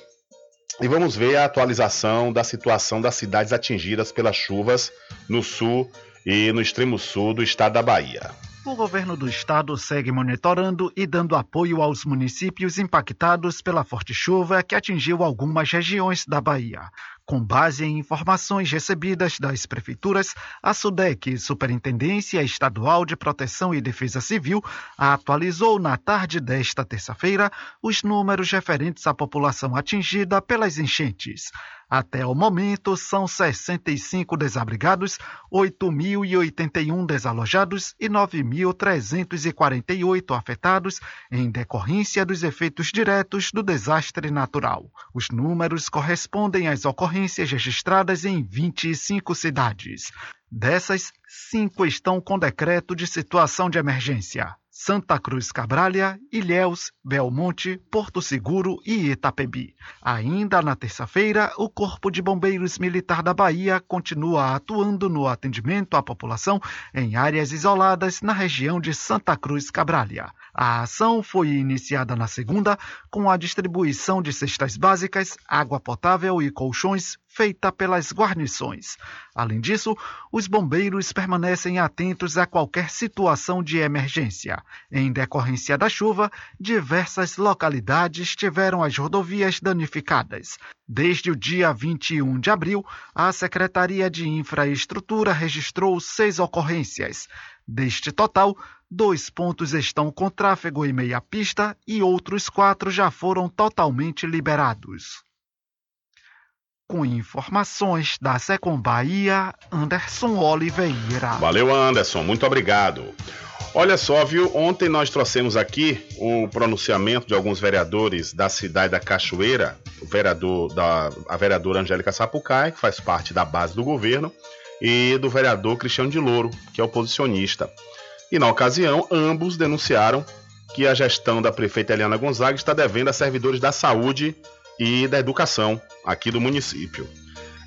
Speaker 2: E vamos ver a atualização da situação das cidades atingidas pelas chuvas no sul e no extremo sul do estado da Bahia.
Speaker 17: O governo do estado segue monitorando e dando apoio aos municípios impactados pela forte chuva que atingiu algumas regiões da Bahia. Com base em informações recebidas das prefeituras, a SUDEC, Superintendência Estadual de Proteção e Defesa Civil, atualizou na tarde desta terça-feira os números referentes à população atingida pelas enchentes. Até o momento, são 65 desabrigados, 8.081 desalojados e 9.348 afetados em decorrência dos efeitos diretos do desastre natural. Os números correspondem às ocorrências registradas em 25 cidades. Dessas, cinco estão com decreto de situação de emergência. Santa Cruz Cabralha, Ilhéus, Belmonte, Porto Seguro e Itapebi. Ainda na terça-feira, o Corpo de Bombeiros Militar da Bahia continua atuando no atendimento à população em áreas isoladas na região de Santa Cruz Cabralha. A ação foi iniciada na segunda com a distribuição de cestas básicas, água potável e colchões feita pelas guarnições. Além disso, os bombeiros permanecem atentos a qualquer situação de emergência. Em decorrência da chuva, diversas localidades tiveram as rodovias danificadas. Desde o dia 21 de abril, a Secretaria de Infraestrutura registrou seis ocorrências. Deste total, dois pontos estão com tráfego em meia pista e outros quatro já foram totalmente liberados. Com informações da Secom Bahia, Anderson Oliveira.
Speaker 2: Valeu, Anderson, muito obrigado. Olha só, viu? Ontem nós trouxemos aqui o pronunciamento de alguns vereadores da cidade da Cachoeira, o vereador da, a vereadora Angélica Sapucai, que faz parte da base do governo, e do vereador Cristiano de Louro, que é oposicionista. E na ocasião, ambos denunciaram que a gestão da prefeita Eliana Gonzaga está devendo a servidores da saúde e da educação aqui do município.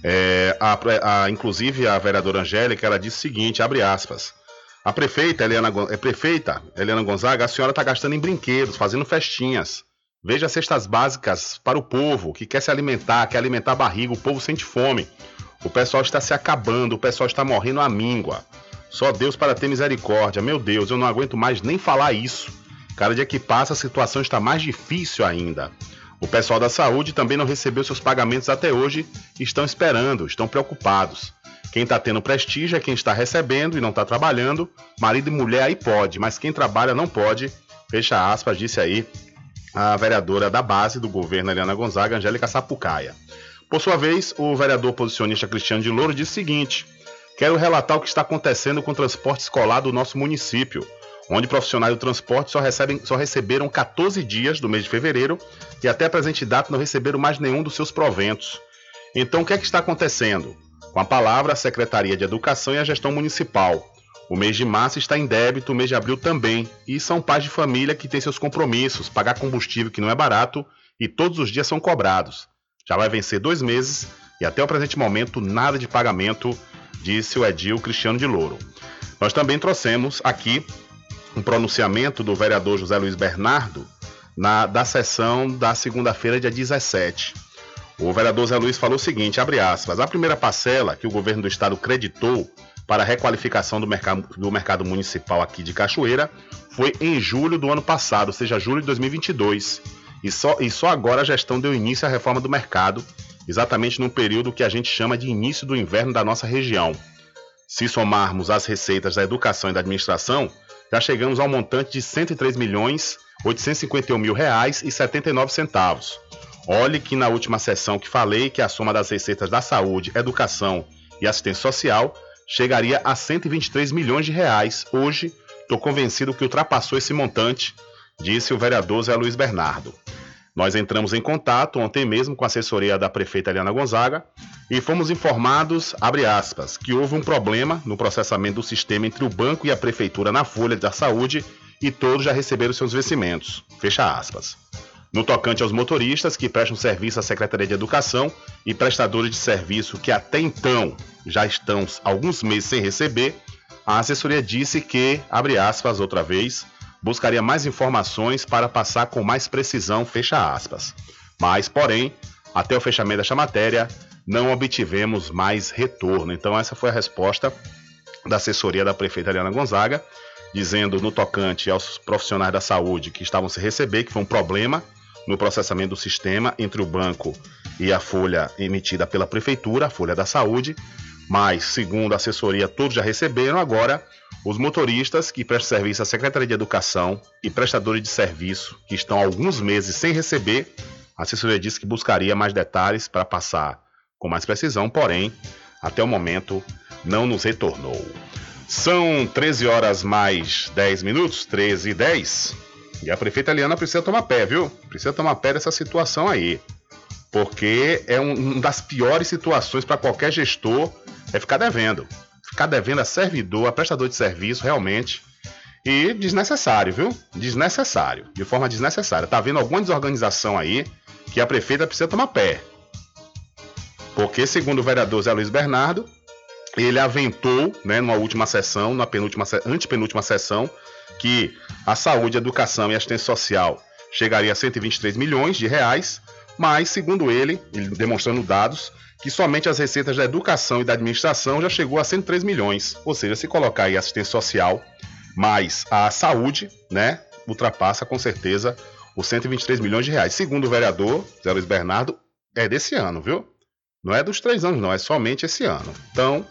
Speaker 2: É, a, a, inclusive a vereadora Angélica ela disse o seguinte, abre aspas, a prefeita Eliana, é, prefeita Eliana Gonzaga, a senhora está gastando em brinquedos, fazendo festinhas. Veja cestas básicas para o povo que quer se alimentar, quer alimentar a barriga, o povo sente fome. O pessoal está se acabando, o pessoal está morrendo à míngua. Só Deus para ter misericórdia. Meu Deus, eu não aguento mais nem falar isso. Cada dia que passa a situação está mais difícil ainda. O pessoal da saúde também não recebeu seus pagamentos até hoje e estão esperando, estão preocupados. Quem está tendo prestígio é quem está recebendo e não está trabalhando. Marido e mulher aí pode, mas quem trabalha não pode. Fecha aspas, disse aí a vereadora da base do governo, Eliana Gonzaga, Angélica Sapucaia. Por sua vez, o vereador posicionista Cristiano de Louro disse o seguinte: Quero relatar o que está acontecendo com o transporte escolar do nosso município. Onde profissionais do transporte só, recebem, só receberam 14 dias do mês de fevereiro e até a presente data não receberam mais nenhum dos seus proventos. Então, o que é que está acontecendo? Com a palavra, a Secretaria de Educação e a Gestão Municipal. O mês de março está em débito, o mês de abril também. E são pais de família que têm seus compromissos, pagar combustível que não é barato e todos os dias são cobrados. Já vai vencer dois meses e até o presente momento nada de pagamento, disse o Edil Cristiano de Louro. Nós também trouxemos aqui um pronunciamento do vereador José Luiz Bernardo na, da sessão da segunda-feira, dia 17. O vereador Zé Luiz falou o seguinte, abre aspas, a primeira parcela que o governo do estado creditou para a requalificação do mercado, do mercado municipal aqui de Cachoeira foi em julho do ano passado, ou seja, julho de 2022. E só, e só agora a gestão deu início à reforma do mercado, exatamente num período que a gente chama de início do inverno da nossa região. Se somarmos as receitas da educação e da administração, já chegamos ao montante de 103 milhões 851 mil reais e 79 centavos. Olhe que na última sessão que falei que a soma das receitas da saúde, educação e assistência social chegaria a 123 milhões de reais. Hoje, estou convencido que ultrapassou esse montante, disse o vereador Zé Luiz Bernardo. Nós entramos em contato ontem mesmo com a assessoria da prefeita Eliana Gonzaga e fomos informados, abre aspas, que houve um problema no processamento do sistema entre o banco e a prefeitura na folha da saúde e todos já receberam seus vencimentos. Fecha aspas. No tocante aos motoristas que prestam serviço à Secretaria de Educação e prestadores de serviço que até então já estão alguns meses sem receber, a assessoria disse que, abre aspas outra vez, buscaria mais informações para passar com mais precisão, fecha aspas. Mas, porém, até o fechamento desta matéria, não obtivemos mais retorno. Então, essa foi a resposta da assessoria da prefeita Eliana Gonzaga, dizendo no tocante aos profissionais da saúde que estavam se receber, que foi um problema no processamento do sistema entre o banco e a folha emitida pela prefeitura, a folha da saúde, mas, segundo a assessoria, todos já receberam. Agora, os motoristas que prestam serviço à Secretaria de Educação e prestadores de serviço que estão alguns meses sem receber, a assessoria disse que buscaria mais detalhes para passar com mais precisão, porém, até o momento, não nos retornou. São 13 horas mais 10 minutos, 13 e 10. E a prefeita Eliana precisa tomar pé, viu? Precisa tomar pé dessa situação aí. Porque é uma um das piores situações para qualquer gestor é ficar devendo. Ficar devendo a servidor, a prestador de serviço, realmente. E desnecessário, viu? Desnecessário. De forma desnecessária. Tá vendo alguma desorganização aí que a prefeita precisa tomar pé. Porque, segundo o vereador Zé Luiz Bernardo, ele aventou, né, numa última sessão, na penúltima, antepenúltima sessão, que a saúde, a educação e a assistência social chegaria a 123 milhões de reais, mas, segundo ele, ele demonstrando dados, que somente as receitas da educação e da administração já chegou a 103 milhões. Ou seja, se colocar aí assistência social mais a saúde, né, ultrapassa com certeza os 123 milhões de reais. Segundo o vereador Zé Luiz Bernardo, é desse ano, viu? Não é dos três anos, não, é somente esse ano. Então,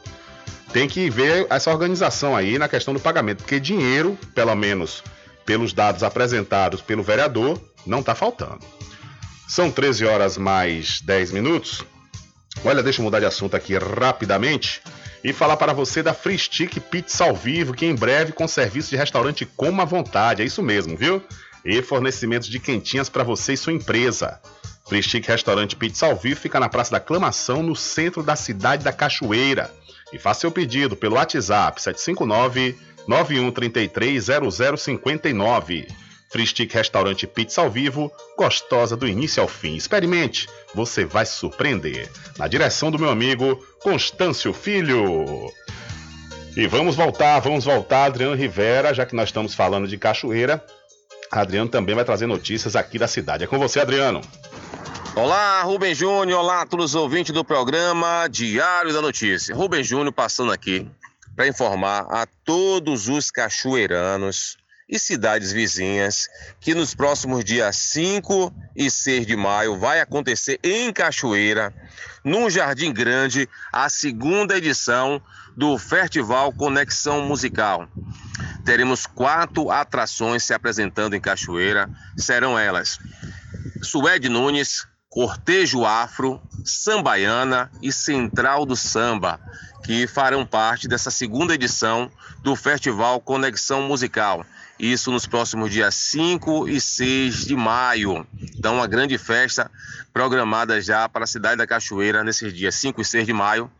Speaker 2: tem que ver essa organização aí na questão do pagamento, porque dinheiro, pelo menos pelos dados apresentados pelo vereador, não está faltando. São 13 horas mais 10 minutos. Olha, deixa eu mudar de assunto aqui rapidamente e falar para você da Free Stick Pizza ao vivo, que em breve com serviço de restaurante Coma à Vontade. É isso mesmo, viu? E fornecimentos de quentinhas para você e sua empresa. Free Stick Restaurante Pizza ao vivo fica na Praça da Aclamação, no centro da cidade da Cachoeira. E faça seu pedido pelo WhatsApp 759 9133 0059. Free Stick Restaurante Pizza ao vivo, gostosa do início ao fim. Experimente, você vai se surpreender. Na direção do meu amigo Constâncio Filho. E vamos voltar, vamos voltar, Adriano Rivera, já que nós estamos falando de Cachoeira. Adriano também vai trazer notícias aqui da cidade. É com você, Adriano.
Speaker 11: Olá, Rubem Júnior, olá todos os ouvintes do programa Diário da Notícia. Rubem Júnior passando aqui para informar a todos os cachoeiranos e cidades vizinhas que nos próximos dias 5 e 6 de maio vai acontecer em Cachoeira, num Jardim Grande, a segunda edição do Festival Conexão Musical. Teremos quatro atrações se apresentando em Cachoeira. Serão elas: Suede Nunes, Cortejo Afro, Sambaiana e Central do Samba, que farão parte dessa segunda edição do Festival Conexão Musical. Isso nos próximos dias 5 e 6 de maio. Então, uma grande festa programada já para a cidade da Cachoeira nesses dias 5 e 6 de maio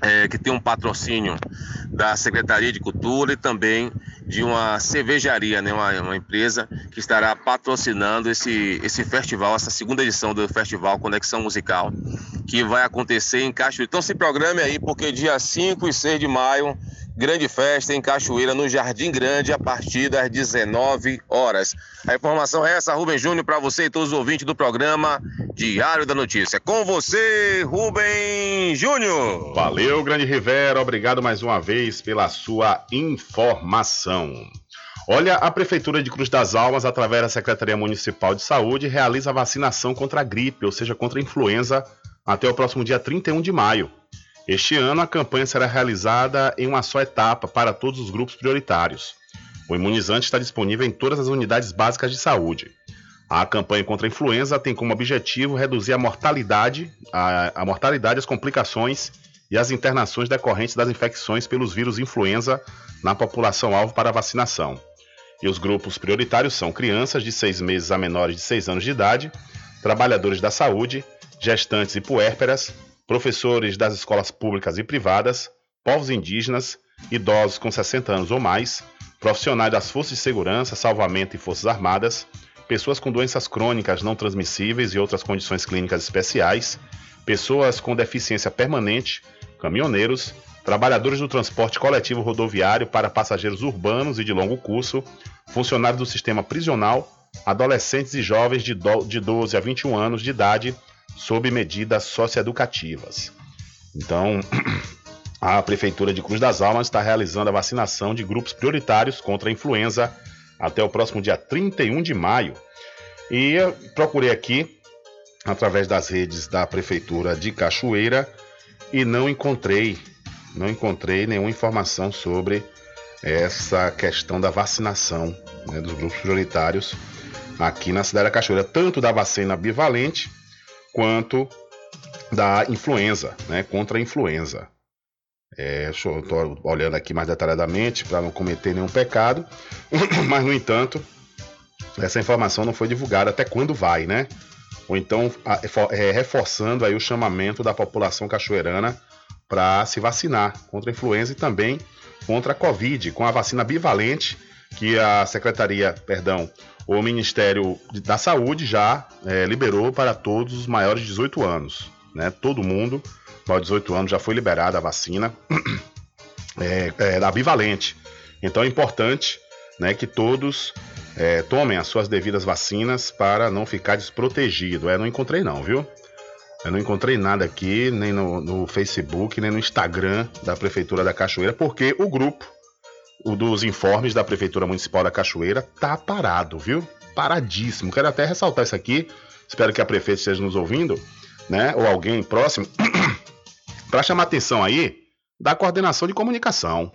Speaker 11: é, que tem um patrocínio da Secretaria de Cultura e também de uma cervejaria, né, uma, uma, empresa que estará patrocinando esse, esse festival, essa segunda edição do festival Conexão Musical, que vai acontecer em Cachoeira. Então se programe aí, porque dia 5 e 6 de maio grande festa em Cachoeira, no Jardim Grande, a partir das 19 horas. A informação é essa, Rubem Júnior, para você e todos os ouvintes do programa Diário da Notícia. Com você, Rubem Júnior.
Speaker 2: Valeu, Grande Rivera. Obrigado mais uma vez pela sua informação. Olha, a Prefeitura de Cruz das Almas, através da Secretaria Municipal de Saúde, realiza a vacinação contra a gripe, ou seja, contra a influenza, até o próximo dia 31 de maio. Este ano, a campanha será realizada em uma só etapa para todos os grupos prioritários. O imunizante está disponível em todas as unidades básicas de saúde. A campanha contra a influenza tem como objetivo reduzir a mortalidade, a, a mortalidade, as complicações e as internações decorrentes das infecções pelos vírus influenza na população alvo para vacinação. E os grupos prioritários são crianças de 6 meses a menores de 6 anos de idade, trabalhadores da saúde, gestantes e puérperas, professores das escolas públicas e privadas, povos indígenas, idosos com 60 anos ou mais, profissionais das forças de segurança, salvamento e forças armadas, pessoas com doenças crônicas não transmissíveis e outras condições clínicas especiais, pessoas com deficiência permanente, caminhoneiros, trabalhadores do transporte coletivo rodoviário para passageiros urbanos e de longo curso, funcionários do sistema prisional, adolescentes e jovens de 12 a 21 anos de idade sob medidas socioeducativas. Então, a Prefeitura de Cruz das Almas está realizando a vacinação de grupos prioritários contra a influenza até o próximo dia 31 de maio. E procurei aqui, através das redes da Prefeitura de Cachoeira, e não encontrei, não encontrei nenhuma informação sobre essa questão da vacinação né, dos grupos prioritários aqui na cidade da Cachoeira, tanto da vacina bivalente quanto da influenza, né, contra a influenza. É, estou olhando aqui mais detalhadamente para não cometer nenhum pecado, mas no entanto, essa informação não foi divulgada até quando vai, né? Ou então é, reforçando aí o chamamento da população cachoeirana para se vacinar contra a influenza e também contra a Covid, com a vacina bivalente que a Secretaria, perdão, o Ministério da Saúde já é, liberou para todos os maiores de 18 anos. Né? Todo mundo, maior de 18 anos, já foi liberada a vacina é, é, da bivalente. Então é importante né, que todos é, tomem as suas devidas vacinas para não ficar desprotegido. É, não encontrei não, viu? Eu não encontrei nada aqui, nem no, no Facebook, nem no Instagram da Prefeitura da Cachoeira, porque o grupo o dos informes da Prefeitura Municipal da Cachoeira tá parado, viu? Paradíssimo. Quero até ressaltar isso aqui. Espero que a prefeita esteja nos ouvindo, né? Ou alguém próximo, para chamar atenção aí da coordenação de comunicação.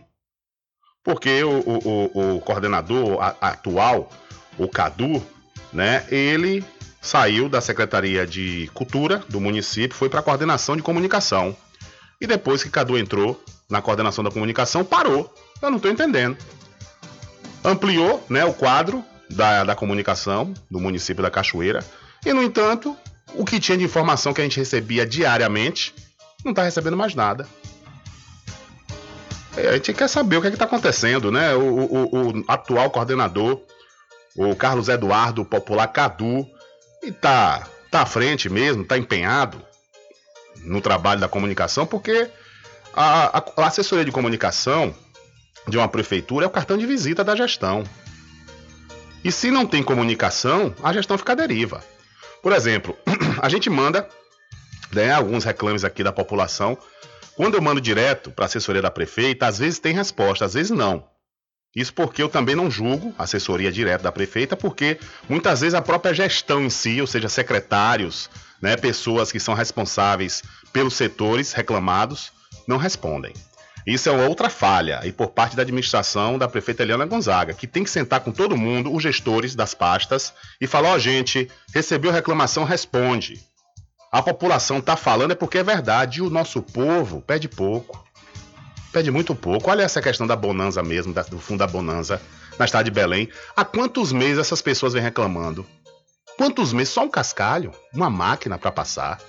Speaker 2: Porque o, o, o, o coordenador atual, o Cadu, né? Ele saiu da Secretaria de Cultura do município, foi para a coordenação de comunicação. E depois que Cadu entrou na coordenação da comunicação, parou eu não estou entendendo. Ampliou né, o quadro da, da comunicação do município da Cachoeira. E, no entanto, o que tinha de informação que a gente recebia diariamente, não está recebendo mais nada. A gente quer saber o que é está acontecendo, né? O, o, o, atual coordenador, o Carlos Eduardo Popular Cadu, está tá à frente mesmo, está empenhado no trabalho da comunicação, porque a, a, a assessoria de comunicação de uma prefeitura é o cartão de visita da gestão. E se não tem comunicação, a gestão fica à deriva. Por exemplo, a gente manda né, alguns reclames aqui da população. Quando eu mando direto para a assessoria da prefeita, às vezes tem resposta, às vezes não. Isso porque eu também não julgo a assessoria direta da prefeita, porque muitas vezes a própria gestão em si, ou seja, secretários, né, pessoas que são responsáveis pelos setores reclamados, não respondem. Isso é outra falha, e por parte da administração da prefeita Eliana Gonzaga, que tem que sentar com todo mundo, os gestores das pastas, e falar: ó, oh, gente, recebeu reclamação, responde. a população está falando é porque é verdade. E o nosso povo pede pouco. Pede muito pouco. Olha essa questão da bonança mesmo, do fundo da bonança na cidade de Belém. Há quantos meses essas pessoas vêm reclamando? Quantos meses? Só um cascalho? Uma máquina para passar?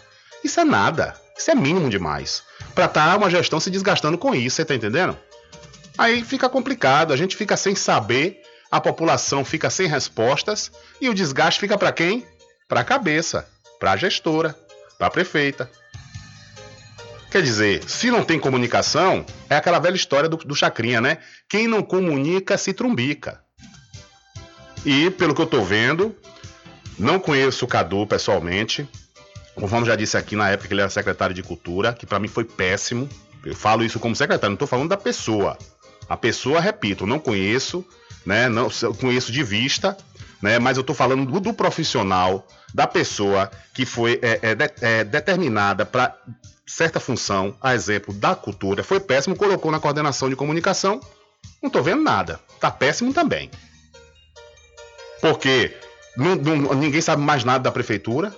Speaker 2: Isso é nada. Isso é mínimo demais. Para estar tá uma gestão se desgastando com isso, você tá entendendo? Aí fica complicado, a gente fica sem saber, a população fica sem respostas e o desgaste fica para quem? Para a cabeça, para a gestora, para a prefeita. Quer dizer, se não tem comunicação, é aquela velha história do, do Chacrinha, né? Quem não comunica se trumbica. E, pelo que eu tô vendo, não conheço o Cadu pessoalmente. Conforme já disse aqui na época que ele era secretário de Cultura, que para mim foi péssimo. Eu falo isso como secretário, não tô falando da pessoa. A pessoa, repito, não conheço, né? Não conheço de vista, né? Mas eu estou falando do, do, profissional, da pessoa que foi é, é, de, é, determinada para certa função, a exemplo da cultura, foi péssimo, colocou na coordenação de comunicação. Não estou vendo nada. Tá péssimo também. Porque não, não, ninguém sabe mais nada da prefeitura.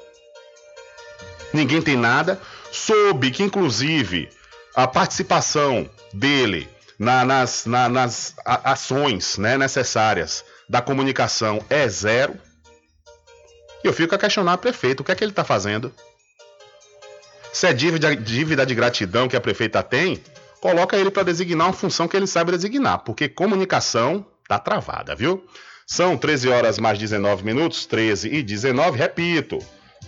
Speaker 2: Ninguém tem nada. Soube que, inclusive, a participação dele na, nas, na, nas ações né, necessárias da comunicação é zero. E eu fico a questionar o prefeito, o que é que ele está fazendo? Se é dívida, dívida de gratidão que a prefeita tem, coloca ele para designar uma função que ele sabe designar, porque comunicação tá travada, viu? São 13 horas mais 19 minutos, 13 e 19, repito.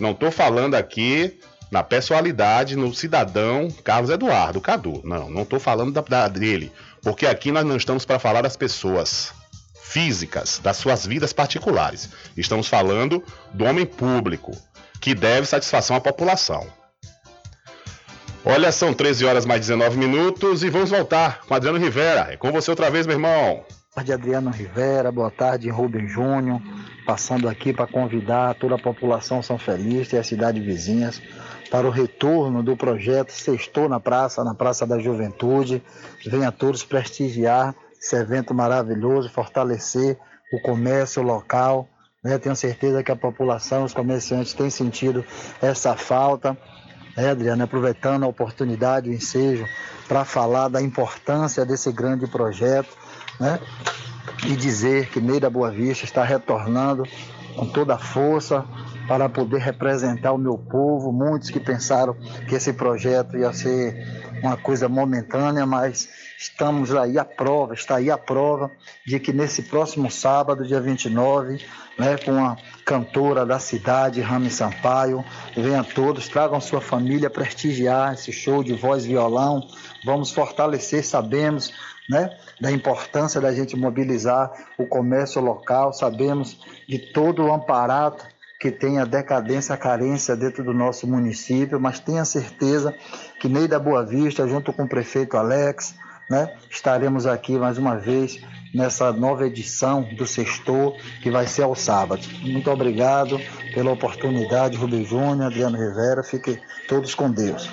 Speaker 2: Não estou falando aqui na pessoalidade, no cidadão Carlos Eduardo Cadu. Não, não estou falando da, da, dele. Porque aqui nós não estamos para falar das pessoas físicas, das suas vidas particulares. Estamos falando do homem público, que deve satisfação à população. Olha, são 13 horas mais 19 minutos e vamos voltar com Adriano Rivera. É com você outra vez, meu irmão.
Speaker 18: Tarde, Adriano Rivera. Boa tarde, Rubem Júnior. Passando aqui para convidar toda a população São Feliz e as cidades vizinhas para o retorno do projeto Sextou na Praça, na Praça da Juventude. Venha todos prestigiar esse evento maravilhoso, fortalecer o comércio local. Né? Tenho certeza que a população, os comerciantes têm sentido essa falta. É, Adriano, aproveitando a oportunidade, o ensejo, para falar da importância desse grande projeto, né? E dizer que Meira Boa Vista está retornando com toda a força, para poder representar o meu povo. Muitos que pensaram que esse projeto ia ser uma coisa momentânea, mas estamos aí à prova, está aí a prova de que nesse próximo sábado, dia 29, né, com a cantora da cidade, Rami Sampaio, venham todos, tragam sua família prestigiar esse show de voz e violão. Vamos fortalecer, sabemos, né, da importância da gente mobilizar o comércio local, sabemos de todo o amparato que tenha decadência, carência dentro do nosso município, mas tenha certeza que Ney da Boa Vista, junto com o prefeito Alex, né, estaremos aqui mais uma vez nessa nova edição do Sextor, que vai ser ao sábado. Muito obrigado pela oportunidade, Rubem Júnior, Adriano Rivera, fiquem todos com Deus.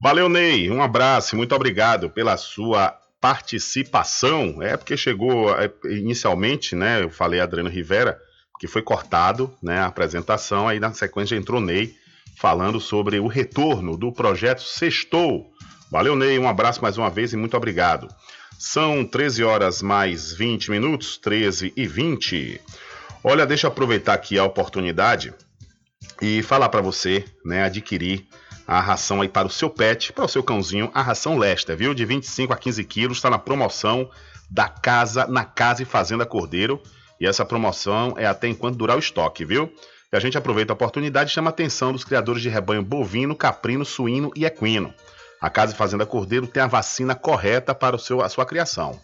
Speaker 2: Valeu, Ney, um abraço, muito obrigado pela sua participação. É porque chegou é, inicialmente, né, eu falei Adriano Rivera, que foi cortado né, a apresentação, aí na sequência entrou Ney falando sobre o retorno do projeto Sextou. Valeu, Ney, um abraço mais uma vez e muito obrigado. São 13 horas mais 20 minutos, 13 e 20. Olha, deixa eu aproveitar aqui a oportunidade e falar para você, né, adquirir a ração aí para o seu pet, para o seu cãozinho, a ração Lester, viu? De 25 a 15 quilos, está na promoção da casa, na Casa e Fazenda Cordeiro. E essa promoção é até enquanto durar o estoque, viu? E a gente aproveita a oportunidade e chama a atenção dos criadores de rebanho bovino, caprino, suíno e equino. A Casa e Fazenda Cordeiro tem a vacina correta para o seu, a sua criação.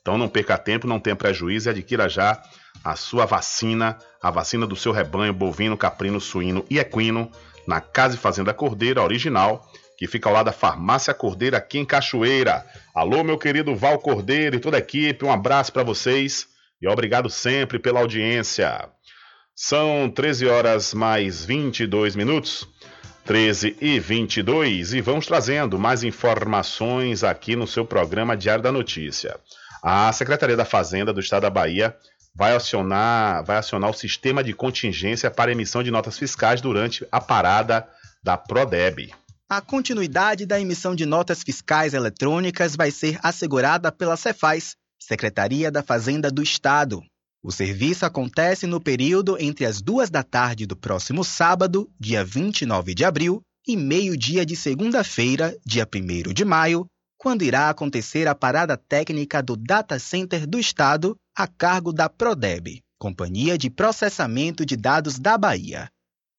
Speaker 2: Então não perca tempo, não tenha prejuízo e adquira já a sua vacina, a vacina do seu rebanho bovino, caprino, suíno e equino na Casa e Fazenda Cordeiro, original, que fica ao lado da Farmácia Cordeiro aqui em Cachoeira. Alô, meu querido Val Cordeiro e toda a equipe, um abraço para vocês e obrigado sempre pela audiência. São 13 horas mais 22 minutos. 13 e 22 e vamos trazendo mais informações aqui no seu programa Diário da Notícia. A Secretaria da Fazenda do Estado da Bahia vai acionar, vai acionar o sistema de contingência para emissão de notas fiscais durante a parada da Prodeb.
Speaker 19: A continuidade da emissão de notas fiscais eletrônicas vai ser assegurada pela Cefaz, Secretaria da Fazenda do Estado. O serviço acontece no período entre as duas da tarde do próximo sábado, dia 29 de abril, e meio-dia de segunda-feira, dia 1 de maio, quando irá acontecer a parada técnica do Data Center do Estado a cargo da Prodeb, Companhia de Processamento de Dados da Bahia.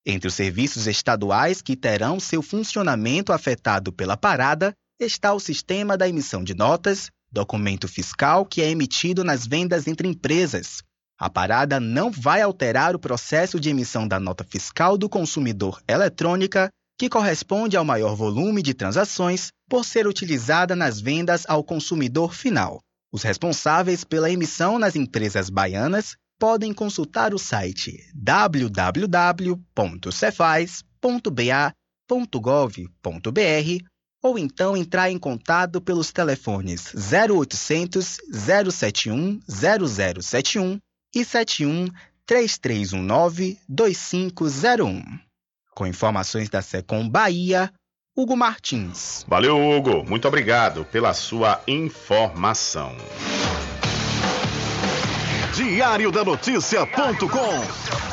Speaker 19: Entre os serviços estaduais que terão seu funcionamento afetado pela parada está o sistema da emissão de notas, documento fiscal que é emitido nas vendas entre empresas. A parada não vai alterar o processo de emissão da nota fiscal do consumidor eletrônica, que corresponde ao maior volume de transações, por ser utilizada nas vendas ao consumidor final. Os responsáveis pela emissão nas empresas baianas podem consultar o site www.cefaz.ba.gov.br ou então entrar em contato pelos telefones 0800 071 0071 e 71 3319 2501. Com informações da Secom Bahia, Hugo Martins.
Speaker 2: Valeu, Hugo. Muito obrigado pela sua informação.
Speaker 8: Diário da Notícia.com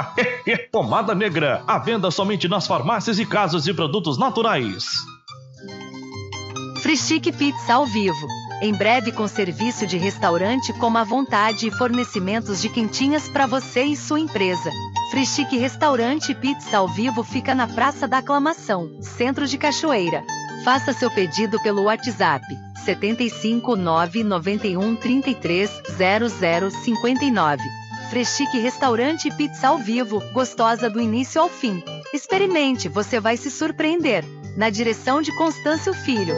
Speaker 20: Pomada negra, à venda somente nas farmácias e casas de produtos naturais.
Speaker 10: Frischique Pizza ao vivo. Em breve com serviço de restaurante como a vontade e fornecimentos de quentinhas para você e sua empresa. Frischique Restaurante Pizza ao vivo fica na Praça da Aclamação, Centro de Cachoeira. Faça seu pedido pelo WhatsApp 75 991 33 0059. Freschique Restaurante e Pizza ao Vivo, gostosa do início ao fim. Experimente, você vai se surpreender. Na direção de Constâncio Filho.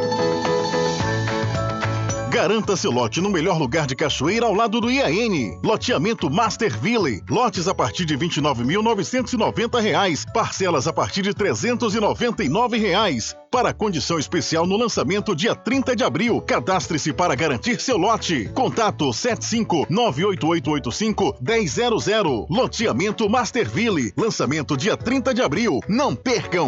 Speaker 8: Garanta seu lote no melhor lugar de Cachoeira ao lado do IAN. Loteamento Master Ville. Lotes a partir de R$ 29.990. Parcelas a partir de 399 reais. Para condição especial no lançamento dia 30 de abril. Cadastre-se para garantir seu lote. Contato 75 98885 1000. Loteamento Master Ville. Lançamento dia 30 de abril. Não percam!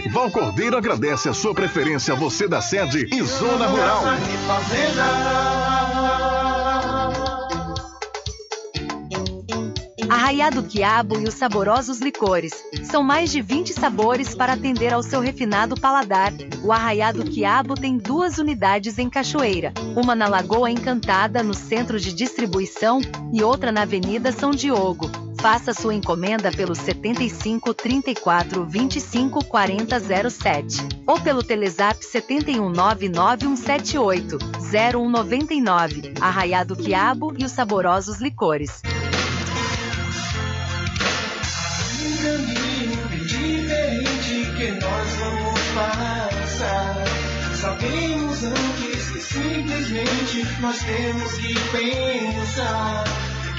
Speaker 8: Val Cordeiro agradece a sua preferência, você da sede e Zona Rural.
Speaker 10: Arraiado Quiabo e os saborosos licores. São mais de 20 sabores para atender ao seu refinado paladar. O Arraiado Quiabo tem duas unidades em Cachoeira, uma na Lagoa Encantada, no centro de distribuição, e outra na Avenida São Diogo. Faça sua encomenda pelo 75 34 25 40 07 ou pelo Telezap 71 99178 0199. Arraiado Quiabo e os saborosos licores.
Speaker 13: Um caminho diferente que nós vamos passar. Sabemos antes que simplesmente nós temos que pensar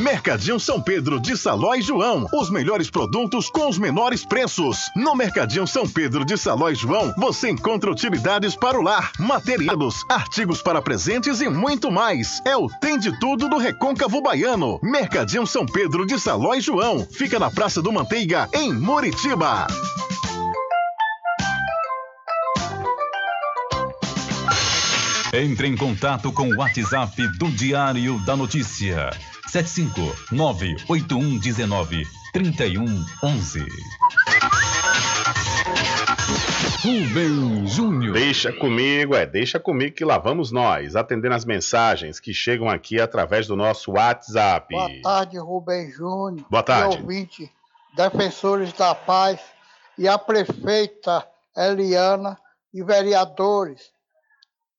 Speaker 8: Mercadinho São Pedro de Saló e João. Os melhores produtos com os menores preços. No Mercadinho São Pedro de Saló e João, você encontra utilidades para o lar, materiais, artigos para presentes e muito mais. É o Tem de Tudo do Recôncavo Baiano. Mercadinho São Pedro de Saló e João. Fica na Praça do Manteiga, em Muritiba.
Speaker 3: Entre em contato com o WhatsApp do Diário da Notícia. 759-8119-3111. Rubem Júnior.
Speaker 21: Deixa comigo, é, deixa comigo que lá vamos nós, atendendo as mensagens que chegam aqui através do nosso WhatsApp.
Speaker 22: Boa tarde, Rubem Júnior.
Speaker 21: Boa tarde.
Speaker 22: E ouvinte, defensores da paz e a prefeita Eliana e vereadores.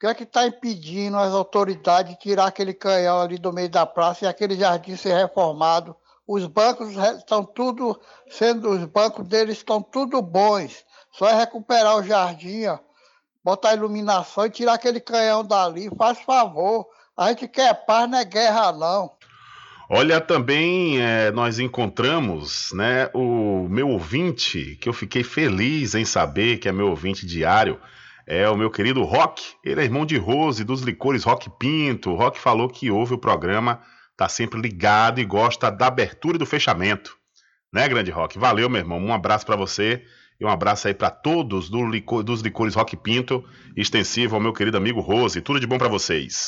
Speaker 22: Que é que está impedindo as autoridades de tirar aquele canhão ali do meio da praça e aquele jardim ser reformado? Os bancos estão tudo sendo, os bancos deles estão tudo bons. Só é recuperar o jardim, ó, botar iluminação e tirar aquele canhão dali. Faz favor. A gente quer paz, não é guerra, não.
Speaker 21: Olha, também é, nós encontramos né, o meu ouvinte, que eu fiquei feliz em saber que é meu ouvinte diário, é o meu querido Rock. Ele é irmão de Rose, dos licores Rock Pinto. O Rock falou que ouve o programa, tá sempre ligado e gosta da abertura e do fechamento. Né, grande Rock? Valeu, meu irmão. Um abraço para você e um abraço aí para todos do licor- dos licores Rock Pinto, extensivo ao meu querido amigo Rose. Tudo de bom para vocês.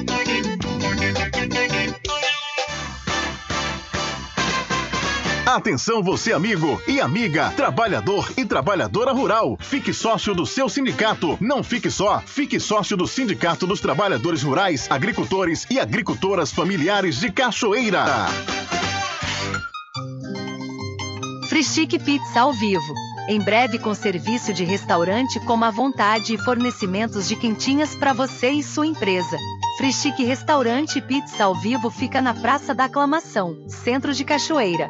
Speaker 8: Atenção você amigo e amiga, trabalhador e trabalhadora rural. Fique sócio do seu sindicato. Não fique só, fique sócio do Sindicato dos Trabalhadores Rurais, Agricultores e Agricultoras Familiares de Cachoeira.
Speaker 10: Frischique Pizza ao vivo. Em breve com serviço de restaurante como à vontade e fornecimentos de quentinhas para você e sua empresa. Frischique Restaurante Pizza ao vivo fica na Praça da Aclamação, Centro de Cachoeira.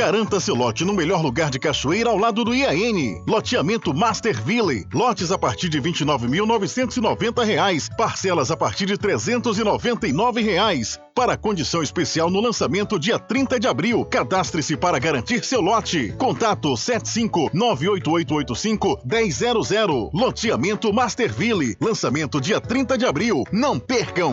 Speaker 8: Garanta seu lote no melhor lugar de Cachoeira ao lado do IAN. Loteamento Masterville. Lotes a partir de R$ 29.990. Parcelas a partir de 399 reais. Para condição especial no lançamento dia 30 de abril. Cadastre-se para garantir seu lote. Contato 75 98885 1000. Loteamento Masterville. Lançamento dia 30 de abril. Não percam!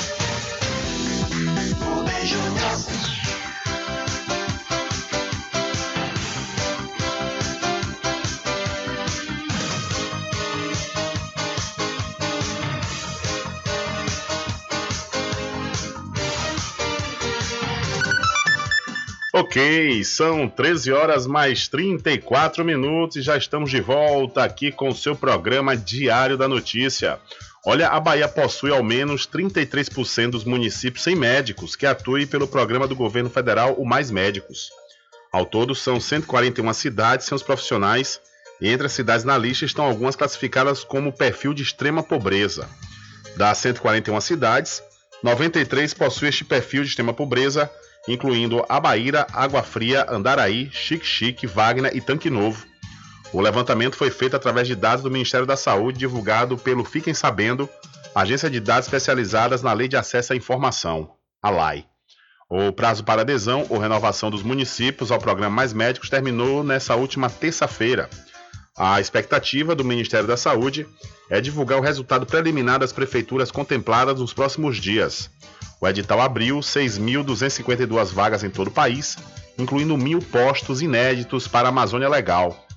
Speaker 2: Ok, são 13 horas mais 34 minutos e já estamos de volta aqui com o seu programa Diário da Notícia. Olha, a Bahia possui ao menos 33% dos municípios sem médicos que atuem pelo programa do governo federal O Mais Médicos. Ao todo, são 141 cidades sem os profissionais, e entre as cidades na lista estão algumas classificadas como perfil de extrema pobreza. Das 141 cidades, 93 possuem este perfil de extrema pobreza incluindo Abaíra, Água Fria, Andaraí, Chique Chique, Wagner e Tanque Novo. O levantamento foi feito através de dados do Ministério da Saúde, divulgado pelo Fiquem Sabendo, agência de dados especializadas na Lei de Acesso à Informação, a LAI. O prazo para adesão ou renovação dos municípios ao programa Mais Médicos terminou nessa última terça-feira. A expectativa do Ministério da Saúde é divulgar o resultado preliminar das prefeituras contempladas nos próximos dias. O edital abriu 6.252 vagas em todo o país, incluindo mil postos inéditos para a Amazônia Legal.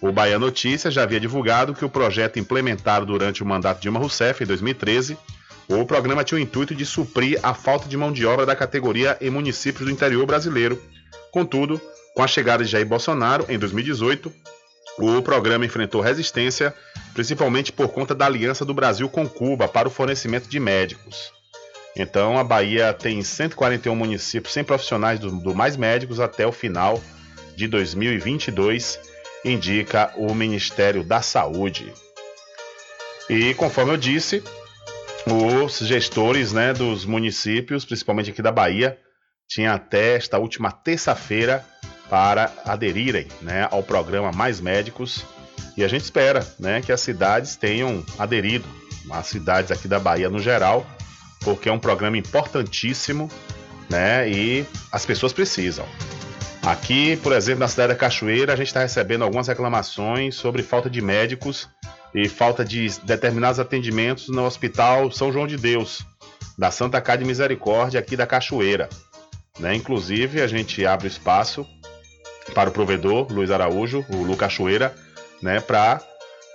Speaker 2: O Bahia Notícias já havia divulgado que o projeto implementado durante o mandato de Dilma Rousseff, em 2013, o programa tinha o intuito de suprir a falta de mão de obra da categoria em municípios do interior brasileiro. Contudo, com a chegada de Jair Bolsonaro, em 2018, o programa enfrentou resistência, principalmente por conta da aliança do Brasil com Cuba para o fornecimento de médicos. Então a Bahia tem 141 municípios sem profissionais do, do Mais Médicos até o final de 2022, indica o Ministério da Saúde. E conforme eu disse, os gestores né, dos municípios, principalmente aqui da Bahia, tinham até esta última terça-feira para aderirem né, ao programa Mais Médicos. E a gente espera né, que as cidades tenham aderido, as cidades aqui da Bahia no geral, porque é um programa importantíssimo, né? E as pessoas precisam. Aqui, por exemplo, na cidade da Cachoeira, a gente está recebendo algumas reclamações sobre falta de médicos e falta de determinados atendimentos no Hospital São João de Deus, da Santa Cá de Misericórdia, aqui da Cachoeira. Né? Inclusive, a gente abre espaço para o provedor, Luiz Araújo, o Lu Cachoeira, né, para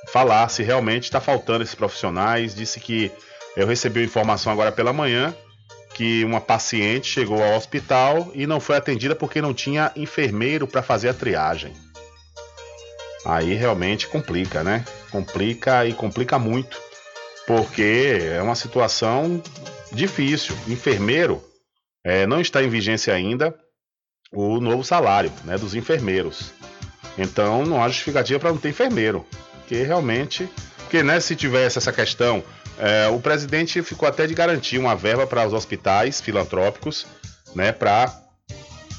Speaker 2: falar se realmente está faltando esses profissionais. Disse que eu recebi informação agora pela manhã que uma paciente chegou ao hospital e não foi atendida porque não tinha enfermeiro para fazer a triagem. Aí realmente complica, né? Complica e complica muito, porque é uma situação difícil. Enfermeiro é, não está em vigência ainda o novo salário né, dos enfermeiros. Então não há justificativa para não ter enfermeiro, porque realmente, porque né, se tivesse essa questão É, o presidente ficou até de garantir uma verba para os hospitais filantrópicos, né, para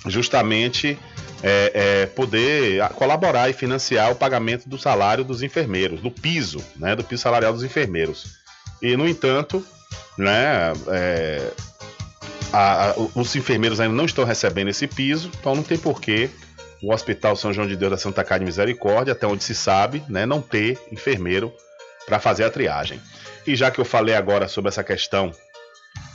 Speaker 2: justamente é, é, poder colaborar e financiar o pagamento do salário dos enfermeiros, do piso, né, do piso salarial dos enfermeiros. E, no entanto, né, é, a, a, os enfermeiros ainda não estão recebendo esse piso, então não tem porquê o Hospital São João de Deus da Santa Casa de Misericórdia, até onde se sabe, né, não ter enfermeiro para fazer a triagem. E já que eu falei agora sobre essa questão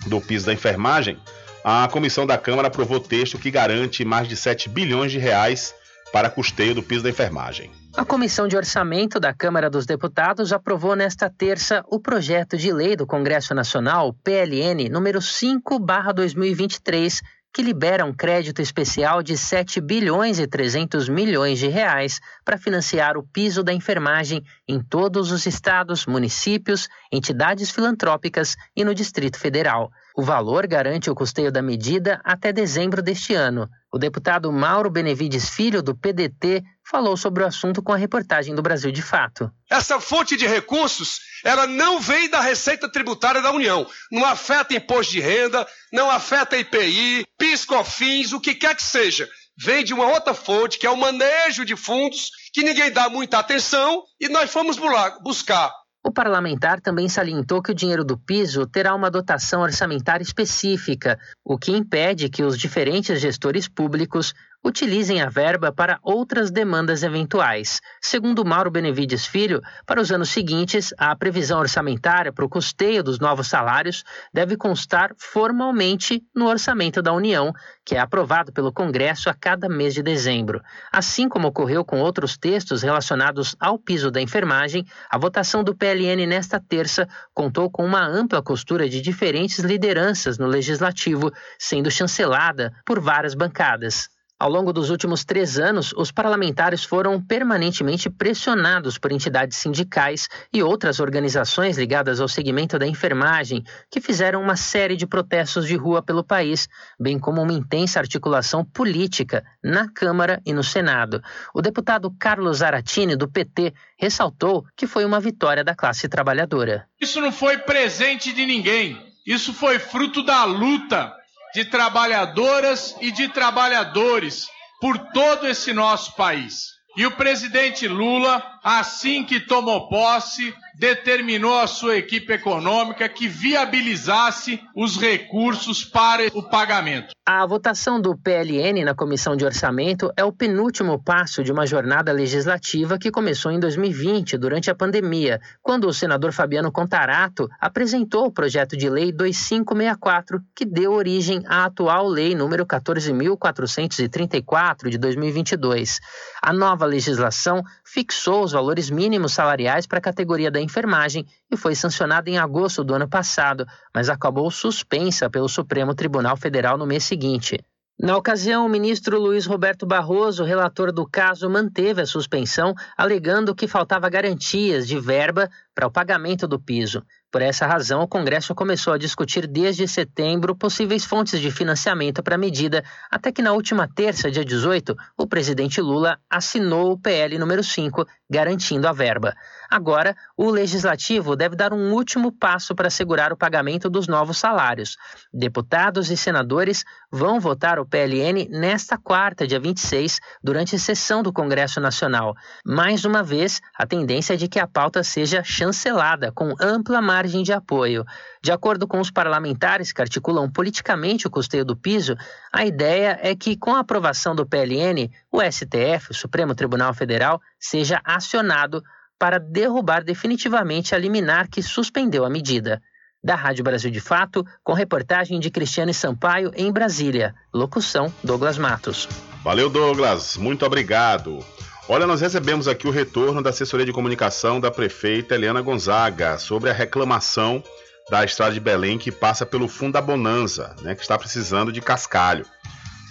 Speaker 2: do piso da enfermagem, a comissão da Câmara aprovou texto que garante mais de 7 bilhões de reais para custeio do piso da enfermagem.
Speaker 23: A Comissão de Orçamento da Câmara dos Deputados aprovou nesta terça o projeto de lei do Congresso Nacional, PLN, número 5/2023, que libera um crédito especial de 7 bilhões e 300 milhões de reais para financiar o piso da enfermagem em todos os estados, municípios, entidades filantrópicas e no Distrito Federal. O valor garante o custeio da medida até dezembro deste ano. O deputado Mauro Benevides Filho, do PDT, falou sobre o assunto com a reportagem do Brasil de Fato.
Speaker 24: Essa fonte de recursos, ela não vem da Receita Tributária da União. Não afeta imposto de renda, não afeta IPI, PIS, COFINS, o que quer que seja. Vem de uma outra fonte, que é o manejo de fundos, que ninguém dá muita atenção, e nós fomos buscar
Speaker 23: o parlamentar também salientou que o dinheiro do piso terá uma dotação orçamentária específica, o que impede que os diferentes gestores públicos utilizem a verba para outras demandas eventuais. Segundo Mauro Benevides Filho, para os anos seguintes, a previsão orçamentária para o custeio dos novos salários deve constar formalmente no orçamento da União, que é aprovado pelo Congresso a cada mês de dezembro. Assim como ocorreu com outros textos relacionados ao piso da enfermagem, a votação do PLN nesta terça contou com uma ampla costura de diferentes lideranças no legislativo, sendo chancelada por várias bancadas. Ao longo dos últimos três anos, os parlamentares foram permanentemente pressionados por entidades sindicais e outras organizações ligadas ao segmento da enfermagem, que fizeram uma série de protestos de rua pelo país, bem como uma intensa articulação política na Câmara e no Senado. O deputado Carlos Aratini, do PT, ressaltou que foi uma vitória da classe trabalhadora.
Speaker 25: Isso não foi presente de ninguém, isso foi fruto da luta de trabalhadoras e de trabalhadores por todo esse nosso país. E o presidente Lula, assim que tomou posse, determinou a sua equipe econômica que viabilizasse os recursos para o pagamento.
Speaker 23: A votação do PLN na Comissão de Orçamento é o penúltimo passo de uma jornada legislativa que começou em 2020, durante a pandemia, quando o senador Fabiano Contarato apresentou o projeto de lei 2564, que deu origem à atual lei número 14434 de 2022. A nova legislação fixou os valores mínimos salariais para a categoria da enfermagem e foi sancionada em agosto do ano passado, mas acabou suspensa pelo Supremo Tribunal Federal no mês seguinte. Na ocasião, o ministro Luiz Roberto Barroso, relator do caso, manteve a suspensão, alegando que faltava garantias de verba para o pagamento do piso. Por essa razão, o Congresso começou a discutir desde setembro possíveis fontes de financiamento para a medida, até que na última terça, dia 18, o presidente Lula assinou o PL número 5, garantindo a verba. Agora, o legislativo deve dar um último passo para assegurar o pagamento dos novos salários. Deputados e senadores vão votar o PLN nesta quarta, dia 26, durante a sessão do Congresso Nacional. Mais uma vez, a tendência é de que a pauta seja chancelada com ampla margem de apoio. De acordo com os parlamentares que articulam politicamente o custeio do piso, a ideia é que, com a aprovação do PLN, o STF, o Supremo Tribunal Federal, seja acionado para derrubar definitivamente a liminar que suspendeu a medida. Da Rádio Brasil de Fato, com reportagem de Cristiane Sampaio em Brasília. Locução: Douglas Matos.
Speaker 2: Valeu, Douglas. Muito obrigado. Olha, nós recebemos aqui o retorno da assessoria de comunicação da prefeita Eliana Gonzaga sobre a reclamação da estrada de Belém que passa pelo fundo da Bonanza, né, que está precisando de cascalho.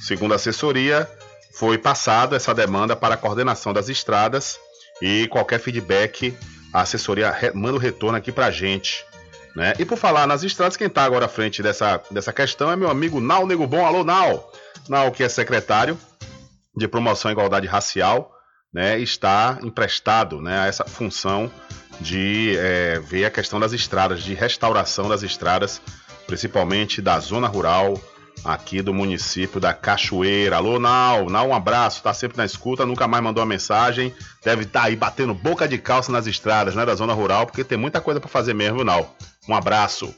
Speaker 2: Segundo a assessoria, foi passada essa demanda para a coordenação das estradas e qualquer feedback, a assessoria manda o retorno aqui pra gente. Né? E por falar nas estradas, quem está agora à frente dessa, dessa questão é meu amigo Nau Nego Bom. Alô, Nau! Nau, que é secretário de Promoção e Igualdade Racial, né, está emprestado né, a essa função de é, ver a questão das estradas, de restauração das estradas, principalmente da zona rural aqui do município da Cachoeira. Alô, Nau, Nau, um abraço, tá sempre na escuta, nunca mais mandou uma mensagem, deve estar tá aí batendo boca de calça nas estradas, né, da zona rural, porque tem muita coisa para fazer mesmo, Nau. Um abraço.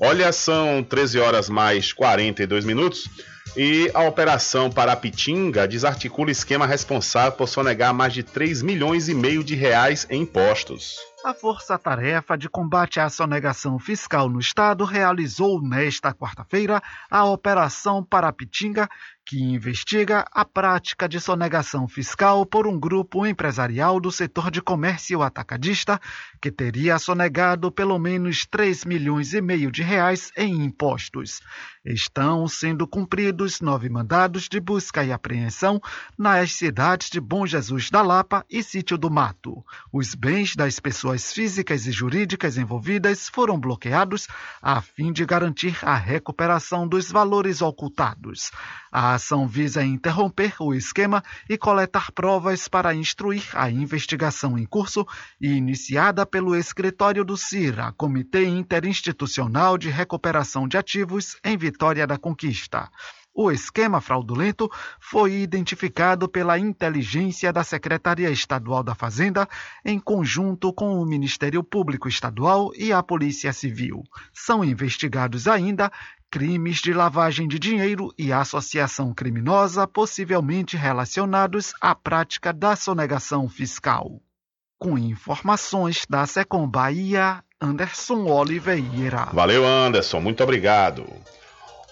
Speaker 2: Olha, são 13 horas mais 42 minutos. E a Operação Parapitinga desarticula esquema responsável por sonegar mais de 3 milhões e meio de reais em impostos.
Speaker 26: A Força Tarefa de Combate à Sonegação Fiscal no Estado realizou nesta quarta-feira a Operação Parapitinga, que investiga a prática de sonegação fiscal por um grupo empresarial do setor de comércio atacadista que teria sonegado pelo menos 3 milhões e meio de reais em impostos. Estão sendo cumpridos nove mandados de busca e apreensão nas cidades de Bom Jesus da Lapa e Sítio do Mato. Os bens das pessoas físicas e jurídicas envolvidas foram bloqueados a fim de garantir a recuperação dos valores ocultados. A ação visa interromper o esquema e coletar provas para instruir a investigação em curso e iniciada pelo escritório do CIRA, Comitê Interinstitucional de Recuperação de Ativos em Vitória da Conquista. O esquema fraudulento foi identificado pela inteligência da Secretaria Estadual da Fazenda, em conjunto com o Ministério Público Estadual e a Polícia Civil. São investigados ainda crimes de lavagem de dinheiro e associação criminosa possivelmente relacionados à prática da sonegação fiscal. Com informações da Secom Bahia, Anderson Oliveira.
Speaker 2: Valeu, Anderson, muito obrigado.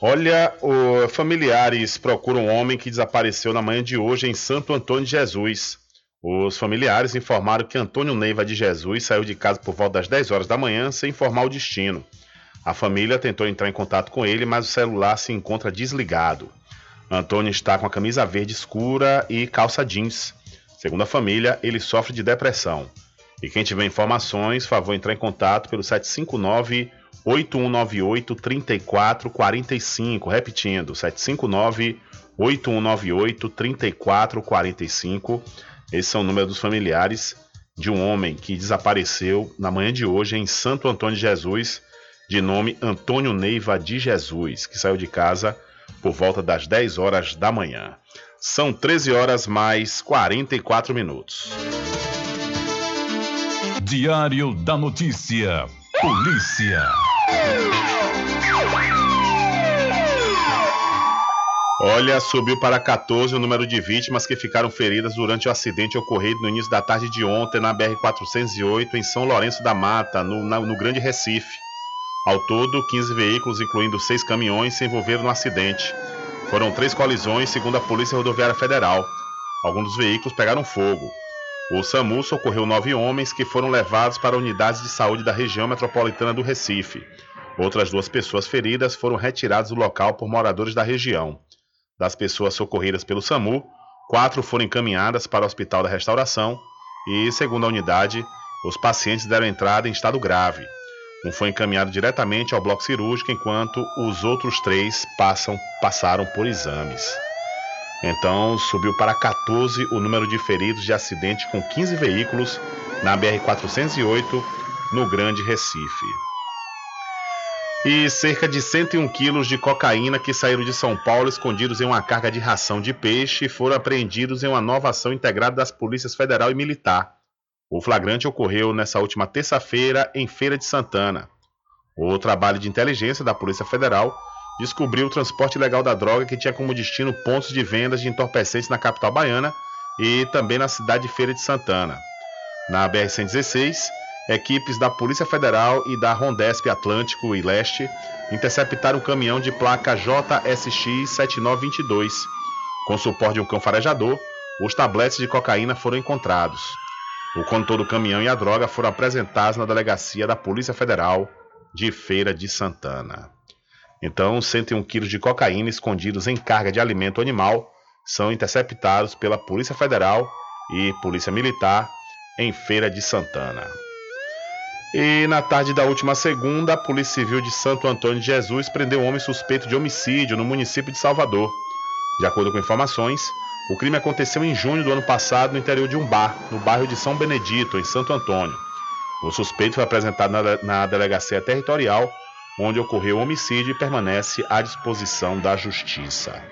Speaker 2: Olha, o, familiares procuram um homem que desapareceu na manhã de hoje em Santo Antônio de Jesus. Os familiares informaram que Antônio Neiva de Jesus saiu de casa por volta das 10 horas da manhã sem informar o destino. A família tentou entrar em contato com ele, mas o celular se encontra desligado. Antônio está com a camisa verde escura e calça jeans. Segundo a família, ele sofre de depressão. E quem tiver informações, favor entrar em contato pelo 759 8198 3445, repetindo, 759 8198 3445. Esse é o número dos familiares de um homem que desapareceu na manhã de hoje em Santo Antônio de Jesus de nome Antônio Neiva de Jesus, que saiu de casa por volta das 10 horas da manhã. São 13 horas mais 44 minutos.
Speaker 3: Diário da Notícia. Polícia.
Speaker 2: Olha, subiu para 14 o número de vítimas que ficaram feridas durante o acidente ocorrido no início da tarde de ontem na BR-408 em São Lourenço da Mata, no, na, no Grande Recife. Ao todo, 15 veículos, incluindo seis caminhões, se envolveram no acidente. Foram três colisões, segundo a Polícia Rodoviária Federal. Alguns dos veículos pegaram fogo. O SAMU socorreu nove homens que foram levados para unidades de saúde da região metropolitana do Recife. Outras duas pessoas feridas foram retiradas do local por moradores da região. Das pessoas socorridas pelo SAMU, quatro foram encaminhadas para o Hospital da Restauração e, segundo a unidade, os pacientes deram entrada em estado grave. Um foi encaminhado diretamente ao bloco cirúrgico, enquanto os outros três passam, passaram por exames. Então subiu para 14 o número de feridos de acidente com 15 veículos na BR-408, no Grande Recife. E cerca de 101 quilos de cocaína que saíram de São Paulo escondidos em uma carga de ração de peixe foram apreendidos em uma nova ação integrada das polícias federal e militar. O flagrante ocorreu nessa última terça-feira em Feira de Santana. O trabalho de inteligência da Polícia Federal descobriu o transporte ilegal da droga que tinha como destino pontos de vendas de entorpecentes na capital baiana e também na cidade de Feira de Santana. Na BR-116, equipes da Polícia Federal e da Rondesp Atlântico e Leste interceptaram um caminhão de placa JSX 7922. Com suporte de um cão farejador, os tabletes de cocaína foram encontrados. O condutor do caminhão e a droga foram apresentados na delegacia da Polícia Federal de Feira de Santana. Então, 101 quilos de cocaína escondidos em carga de alimento animal são interceptados pela Polícia Federal e Polícia Militar em Feira de Santana. E na tarde da última segunda, a Polícia Civil de Santo Antônio de Jesus prendeu um homem suspeito de homicídio no município de Salvador. De acordo com informações, o crime aconteceu em junho do ano passado no interior de um bar, no bairro de São Benedito, em Santo Antônio. O suspeito foi apresentado na, delegacia territorial, onde ocorreu o homicídio e permanece à disposição da justiça.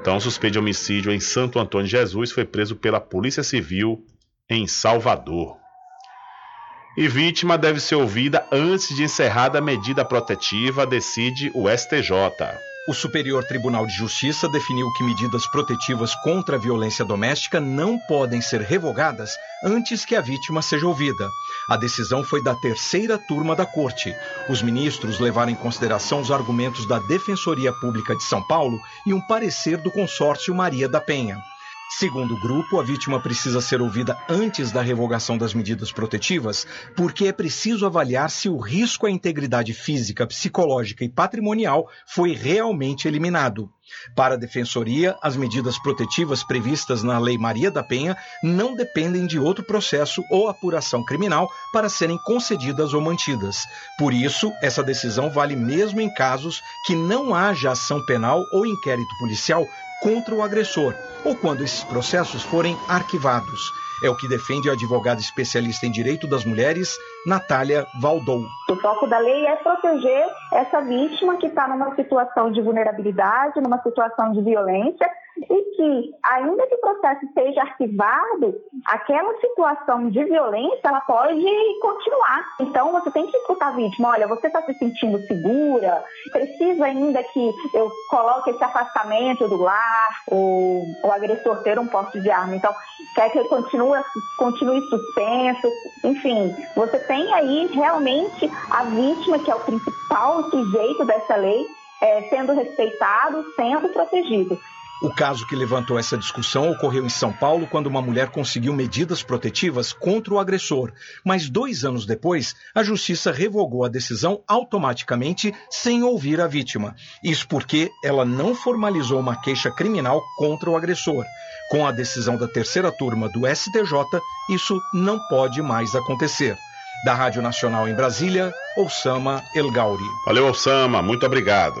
Speaker 2: Então, o suspeito de homicídio em Santo Antônio de Jesus foi preso pela Polícia Civil em Salvador. E vítima deve ser ouvida antes de encerrada a medida protetiva, decide o STJ.
Speaker 27: O Superior Tribunal de Justiça definiu que medidas protetivas contra a violência doméstica não podem ser revogadas antes que a vítima seja ouvida. A decisão foi da terceira turma da Corte. Os ministros levaram em consideração os argumentos da Defensoria Pública de São Paulo e um parecer do consórcio Maria da Penha. Segundo o grupo, a vítima precisa ser ouvida antes da revogação das medidas protetivas, porque é preciso avaliar se o risco à integridade física, psicológica e patrimonial foi realmente eliminado. Para a Defensoria, as medidas protetivas previstas na Lei Maria da Penha não dependem de outro processo ou apuração criminal para serem concedidas ou mantidas. Por isso, essa decisão vale mesmo em casos que não haja ação penal ou inquérito policial contra o agressor, ou quando esses processos forem arquivados. É o que defende a advogada especialista em direito das mulheres, Natália Valdou.
Speaker 28: O foco da lei é proteger essa vítima que está numa situação de vulnerabilidade, numa situação de violência e que, ainda que o processo seja arquivado, aquela situação de violência ela pode continuar. Então, você tem que escutar a vítima: olha, você está se sentindo segura? Precisa ainda que eu coloque esse afastamento do lar, ou o agressor ter um porte de arma. Então, quer que ele continue, continue suspenso? Enfim, você tem aí realmente a vítima, que é o principal sujeito dessa lei, é, sendo respeitado, sendo protegido.
Speaker 27: O caso que levantou essa discussão ocorreu em São Paulo quando uma mulher conseguiu medidas protetivas contra o agressor, mas dois anos depois, a justiça revogou a decisão automaticamente sem ouvir a vítima. Isso porque ela não formalizou uma queixa criminal contra o agressor. Com a decisão da terceira turma do STJ, isso não pode mais acontecer. Da Rádio Nacional em Brasília, Osama El Gauri.
Speaker 2: Valeu, Osama, muito obrigado.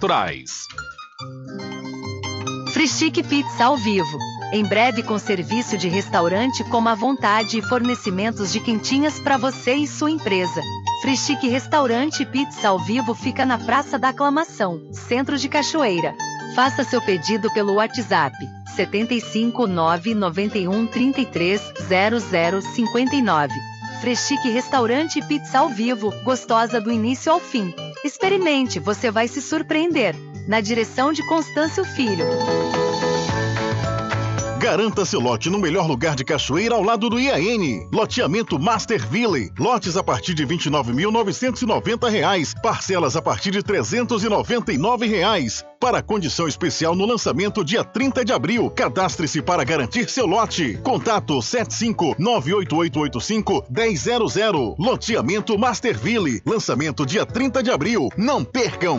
Speaker 3: naturais.
Speaker 10: Frischique Pizza ao vivo. Em breve com serviço de restaurante como à vontade e fornecimentos de quentinhas para você e sua empresa. Frischique Restaurante Pizza ao vivo fica na Praça da Aclamação, Centro de Cachoeira. Faça seu pedido pelo WhatsApp 75 991 33 0059. Freschique Restaurante Pizza ao Vivo, gostosa do início ao fim. Experimente, você vai se surpreender. Na direção de Constâncio Filho.
Speaker 8: Garanta seu lote no melhor lugar de Cachoeira ao lado do IAN. Loteamento Masterville. Lotes a partir de R$ 29.990. Parcelas a partir de 399 reais. Para condição especial no lançamento dia 30 de abril. Cadastre-se para garantir seu lote. Contato 75 98885 1000. Loteamento Masterville. Lançamento dia 30 de abril. Não percam!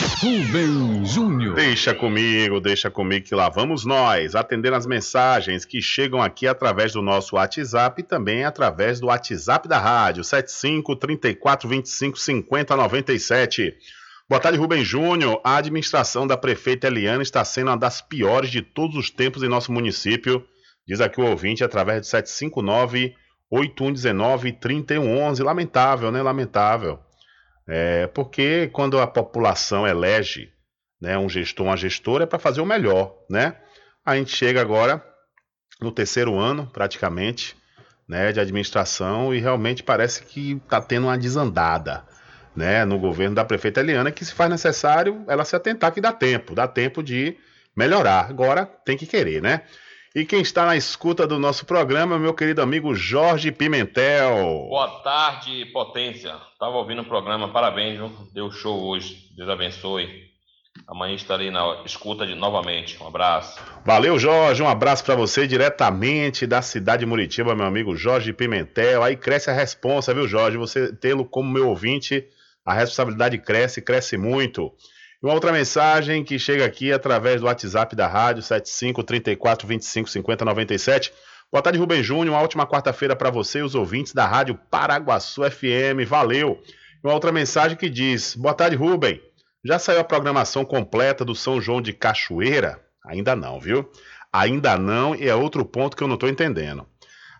Speaker 2: Rubem Júnior. Deixa comigo, deixa comigo que lá vamos nós, atendendo as mensagens que chegam aqui através do nosso WhatsApp e também através do WhatsApp da rádio, 75 34 25 50 97. Boa tarde, Rubem Júnior. A administração da prefeita Eliana está sendo uma das piores de todos os tempos em nosso município. Diz aqui o ouvinte através do 759 8119 3111. Lamentável, né? Lamentável. É, porque quando a população elege né, um gestor, uma gestora, é para fazer o melhor, né? A gente chega agora no terceiro ano, praticamente, né, de administração e realmente parece que está tendo uma desandada, né, no governo da prefeita Eliana, que se faz necessário ela se atentar que dá tempo, dá tempo de melhorar. Agora tem que querer, né? E quem está na escuta do nosso programa, meu querido amigo Jorge Pimentel.
Speaker 29: Boa tarde, potência. Tava ouvindo o programa, parabéns, viu? deu show hoje. Deus abençoe. Amanhã estarei na escuta de novamente. Um abraço.
Speaker 2: Valeu, Jorge. Um abraço para você diretamente da cidade de Muritiba, meu amigo Jorge Pimentel. Aí cresce a responsa, viu, Jorge? Você tê-lo como meu ouvinte, a responsabilidade cresce, cresce muito. Uma outra mensagem que chega aqui através do WhatsApp da rádio, 75 34 25 50 97. Boa tarde, Rubem Júnior. Uma ótima quarta-feira para você e os ouvintes da Rádio Paraguaçu FM. Valeu. Uma outra mensagem que diz: Boa tarde, Rubem. Já saiu a programação completa do São João de Cachoeira? Ainda não, viu? Ainda não, e é outro ponto que eu não estou entendendo.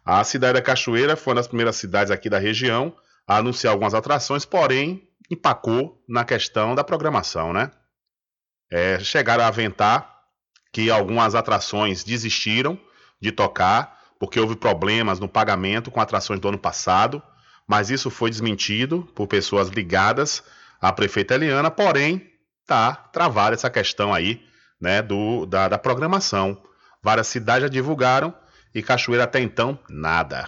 Speaker 2: A cidade da Cachoeira foi uma das primeiras cidades aqui da região a anunciar algumas atrações, porém empacou na questão da programação, né? É, chegaram a aventar que algumas atrações desistiram de tocar porque houve problemas no pagamento com atrações do ano passado, mas isso foi desmentido por pessoas ligadas à prefeita Eliana, porém tá travada essa questão aí, né, do, da, da programação. Várias cidades já divulgaram e Cachoeira até então nada.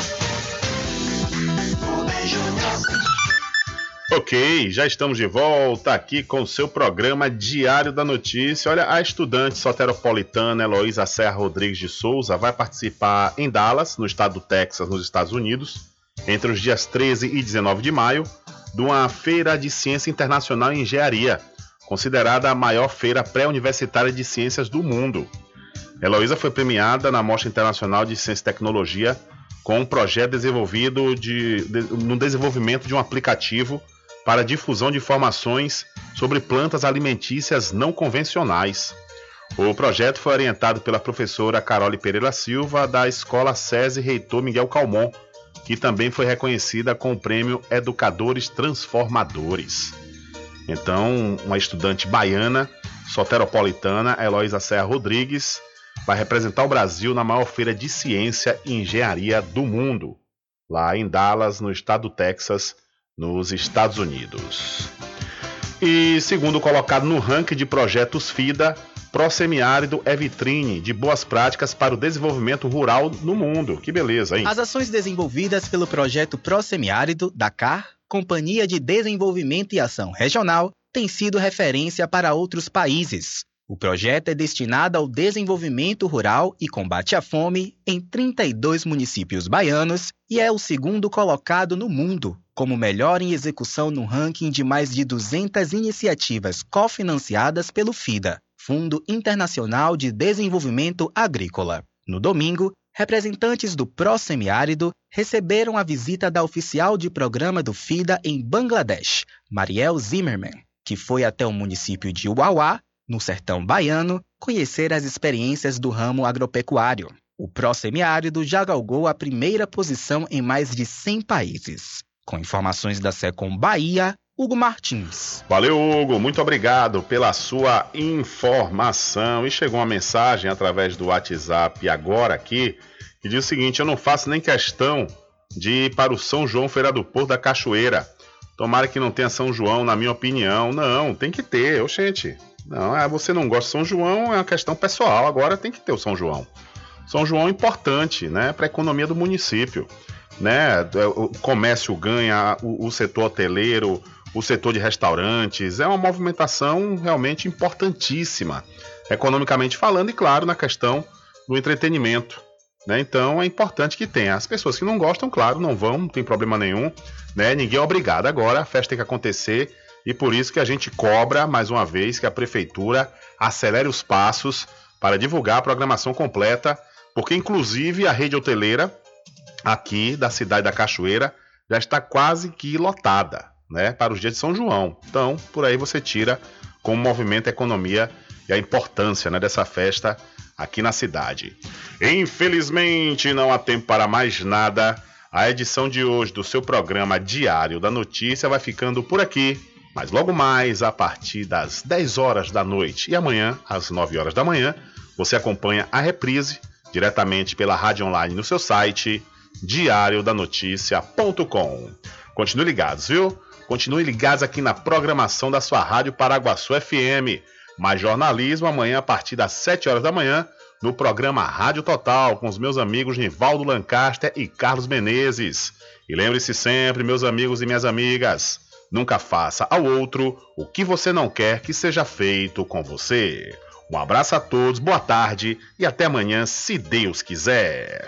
Speaker 2: Ok, já estamos de volta aqui com o seu programa Diário da Notícia. Olha, a estudante soteropolitana Heloísa Serra Rodrigues de Souza vai participar em Dallas, no estado do Texas, nos Estados Unidos, entre os dias 13 e 19 de maio, de uma feira de ciência internacional em engenharia, considerada a maior feira pré-universitária de ciências do mundo. Heloísa foi premiada na Mostra Internacional de Ciência e Tecnologia com um projeto desenvolvido de, de, no desenvolvimento de um aplicativo para difusão de informações sobre plantas alimentícias não convencionais. O projeto foi orientado pela professora Carole Pereira Silva, da Escola SESI Reitor Miguel Calmon, que também foi reconhecida com o prêmio Educadores Transformadores. Então, uma estudante baiana, soteropolitana, Heloísa Serra Rodrigues, vai representar o Brasil na maior feira de ciência e engenharia do mundo, lá em Dallas, no estado do Texas, nos Estados Unidos. E segundo colocado no ranking de projetos FIDA, Prosemiárido é vitrine de boas práticas para o desenvolvimento rural no mundo. Que beleza, hein?
Speaker 19: As ações desenvolvidas pelo projeto Prosemiárido, Dakar, Companhia de Desenvolvimento e Ação Regional, têm sido referência para outros países. O projeto é destinado ao desenvolvimento rural e combate à fome em 32 municípios baianos e é o segundo colocado no mundo como melhor em execução no ranking de mais de 200 iniciativas cofinanciadas pelo FIDA, Fundo Internacional de Desenvolvimento Agrícola. No domingo, representantes do pró-semiárido receberam a visita da oficial de programa do FIDA em Bangladesh, Mariel Zimmerman, que foi até o município de Uauá, no sertão baiano, conhecer as experiências do ramo agropecuário. O pró-semiárido já galgou a primeira posição em mais de 100 países. Com informações da Secom Bahia, Hugo Martins.
Speaker 2: Valeu, Hugo. Muito obrigado pela sua informação. E chegou uma mensagem através do WhatsApp agora aqui, que diz o seguinte: Eu não faço nem questão de ir para o São João Feira do Porto da Cachoeira. Tomara que não tenha São João, na minha opinião. Não, tem que ter, oxente. Não, é, você não gosta de São João, é uma questão pessoal. Agora tem que ter o São João. São João é importante, né, para a economia do município. Né? O comércio ganha, o, o setor hoteleiro, o setor de restaurantes. É uma movimentação realmente importantíssima, economicamente falando, e claro, na questão do entretenimento. Né? Então é importante que tenha. As pessoas que não gostam, claro, não vão, não tem problema nenhum. Né? Ninguém é obrigado. Agora a festa tem que acontecer e por isso que a gente cobra, mais uma vez, que a prefeitura acelere os passos para divulgar a programação completa, porque inclusive a rede hoteleira aqui da cidade da Cachoeira já está quase que lotada né, para os dias de São João. Então, por aí você tira como movimento a economia e a importância né, dessa festa aqui na cidade. Infelizmente, não há tempo para mais nada. A edição de hoje do seu programa Diário da Notícia vai ficando por aqui. Mas logo mais, a partir das 10 horas da noite e amanhã, às 9 horas da manhã, você acompanha a reprise diretamente pela rádio online no seu site diariodanoticia.com. Continue ligados, viu? Continue ligados aqui na programação da sua Rádio Paraguaçu FM. Mais jornalismo amanhã a partir das 7 horas da manhã no programa Rádio Total com os meus amigos Nivaldo Lancaster e Carlos Menezes. E lembre-se sempre, meus amigos e minhas amigas, nunca faça ao outro o que você não quer que seja feito com você. Um abraço a todos, boa tarde e até amanhã, se Deus quiser.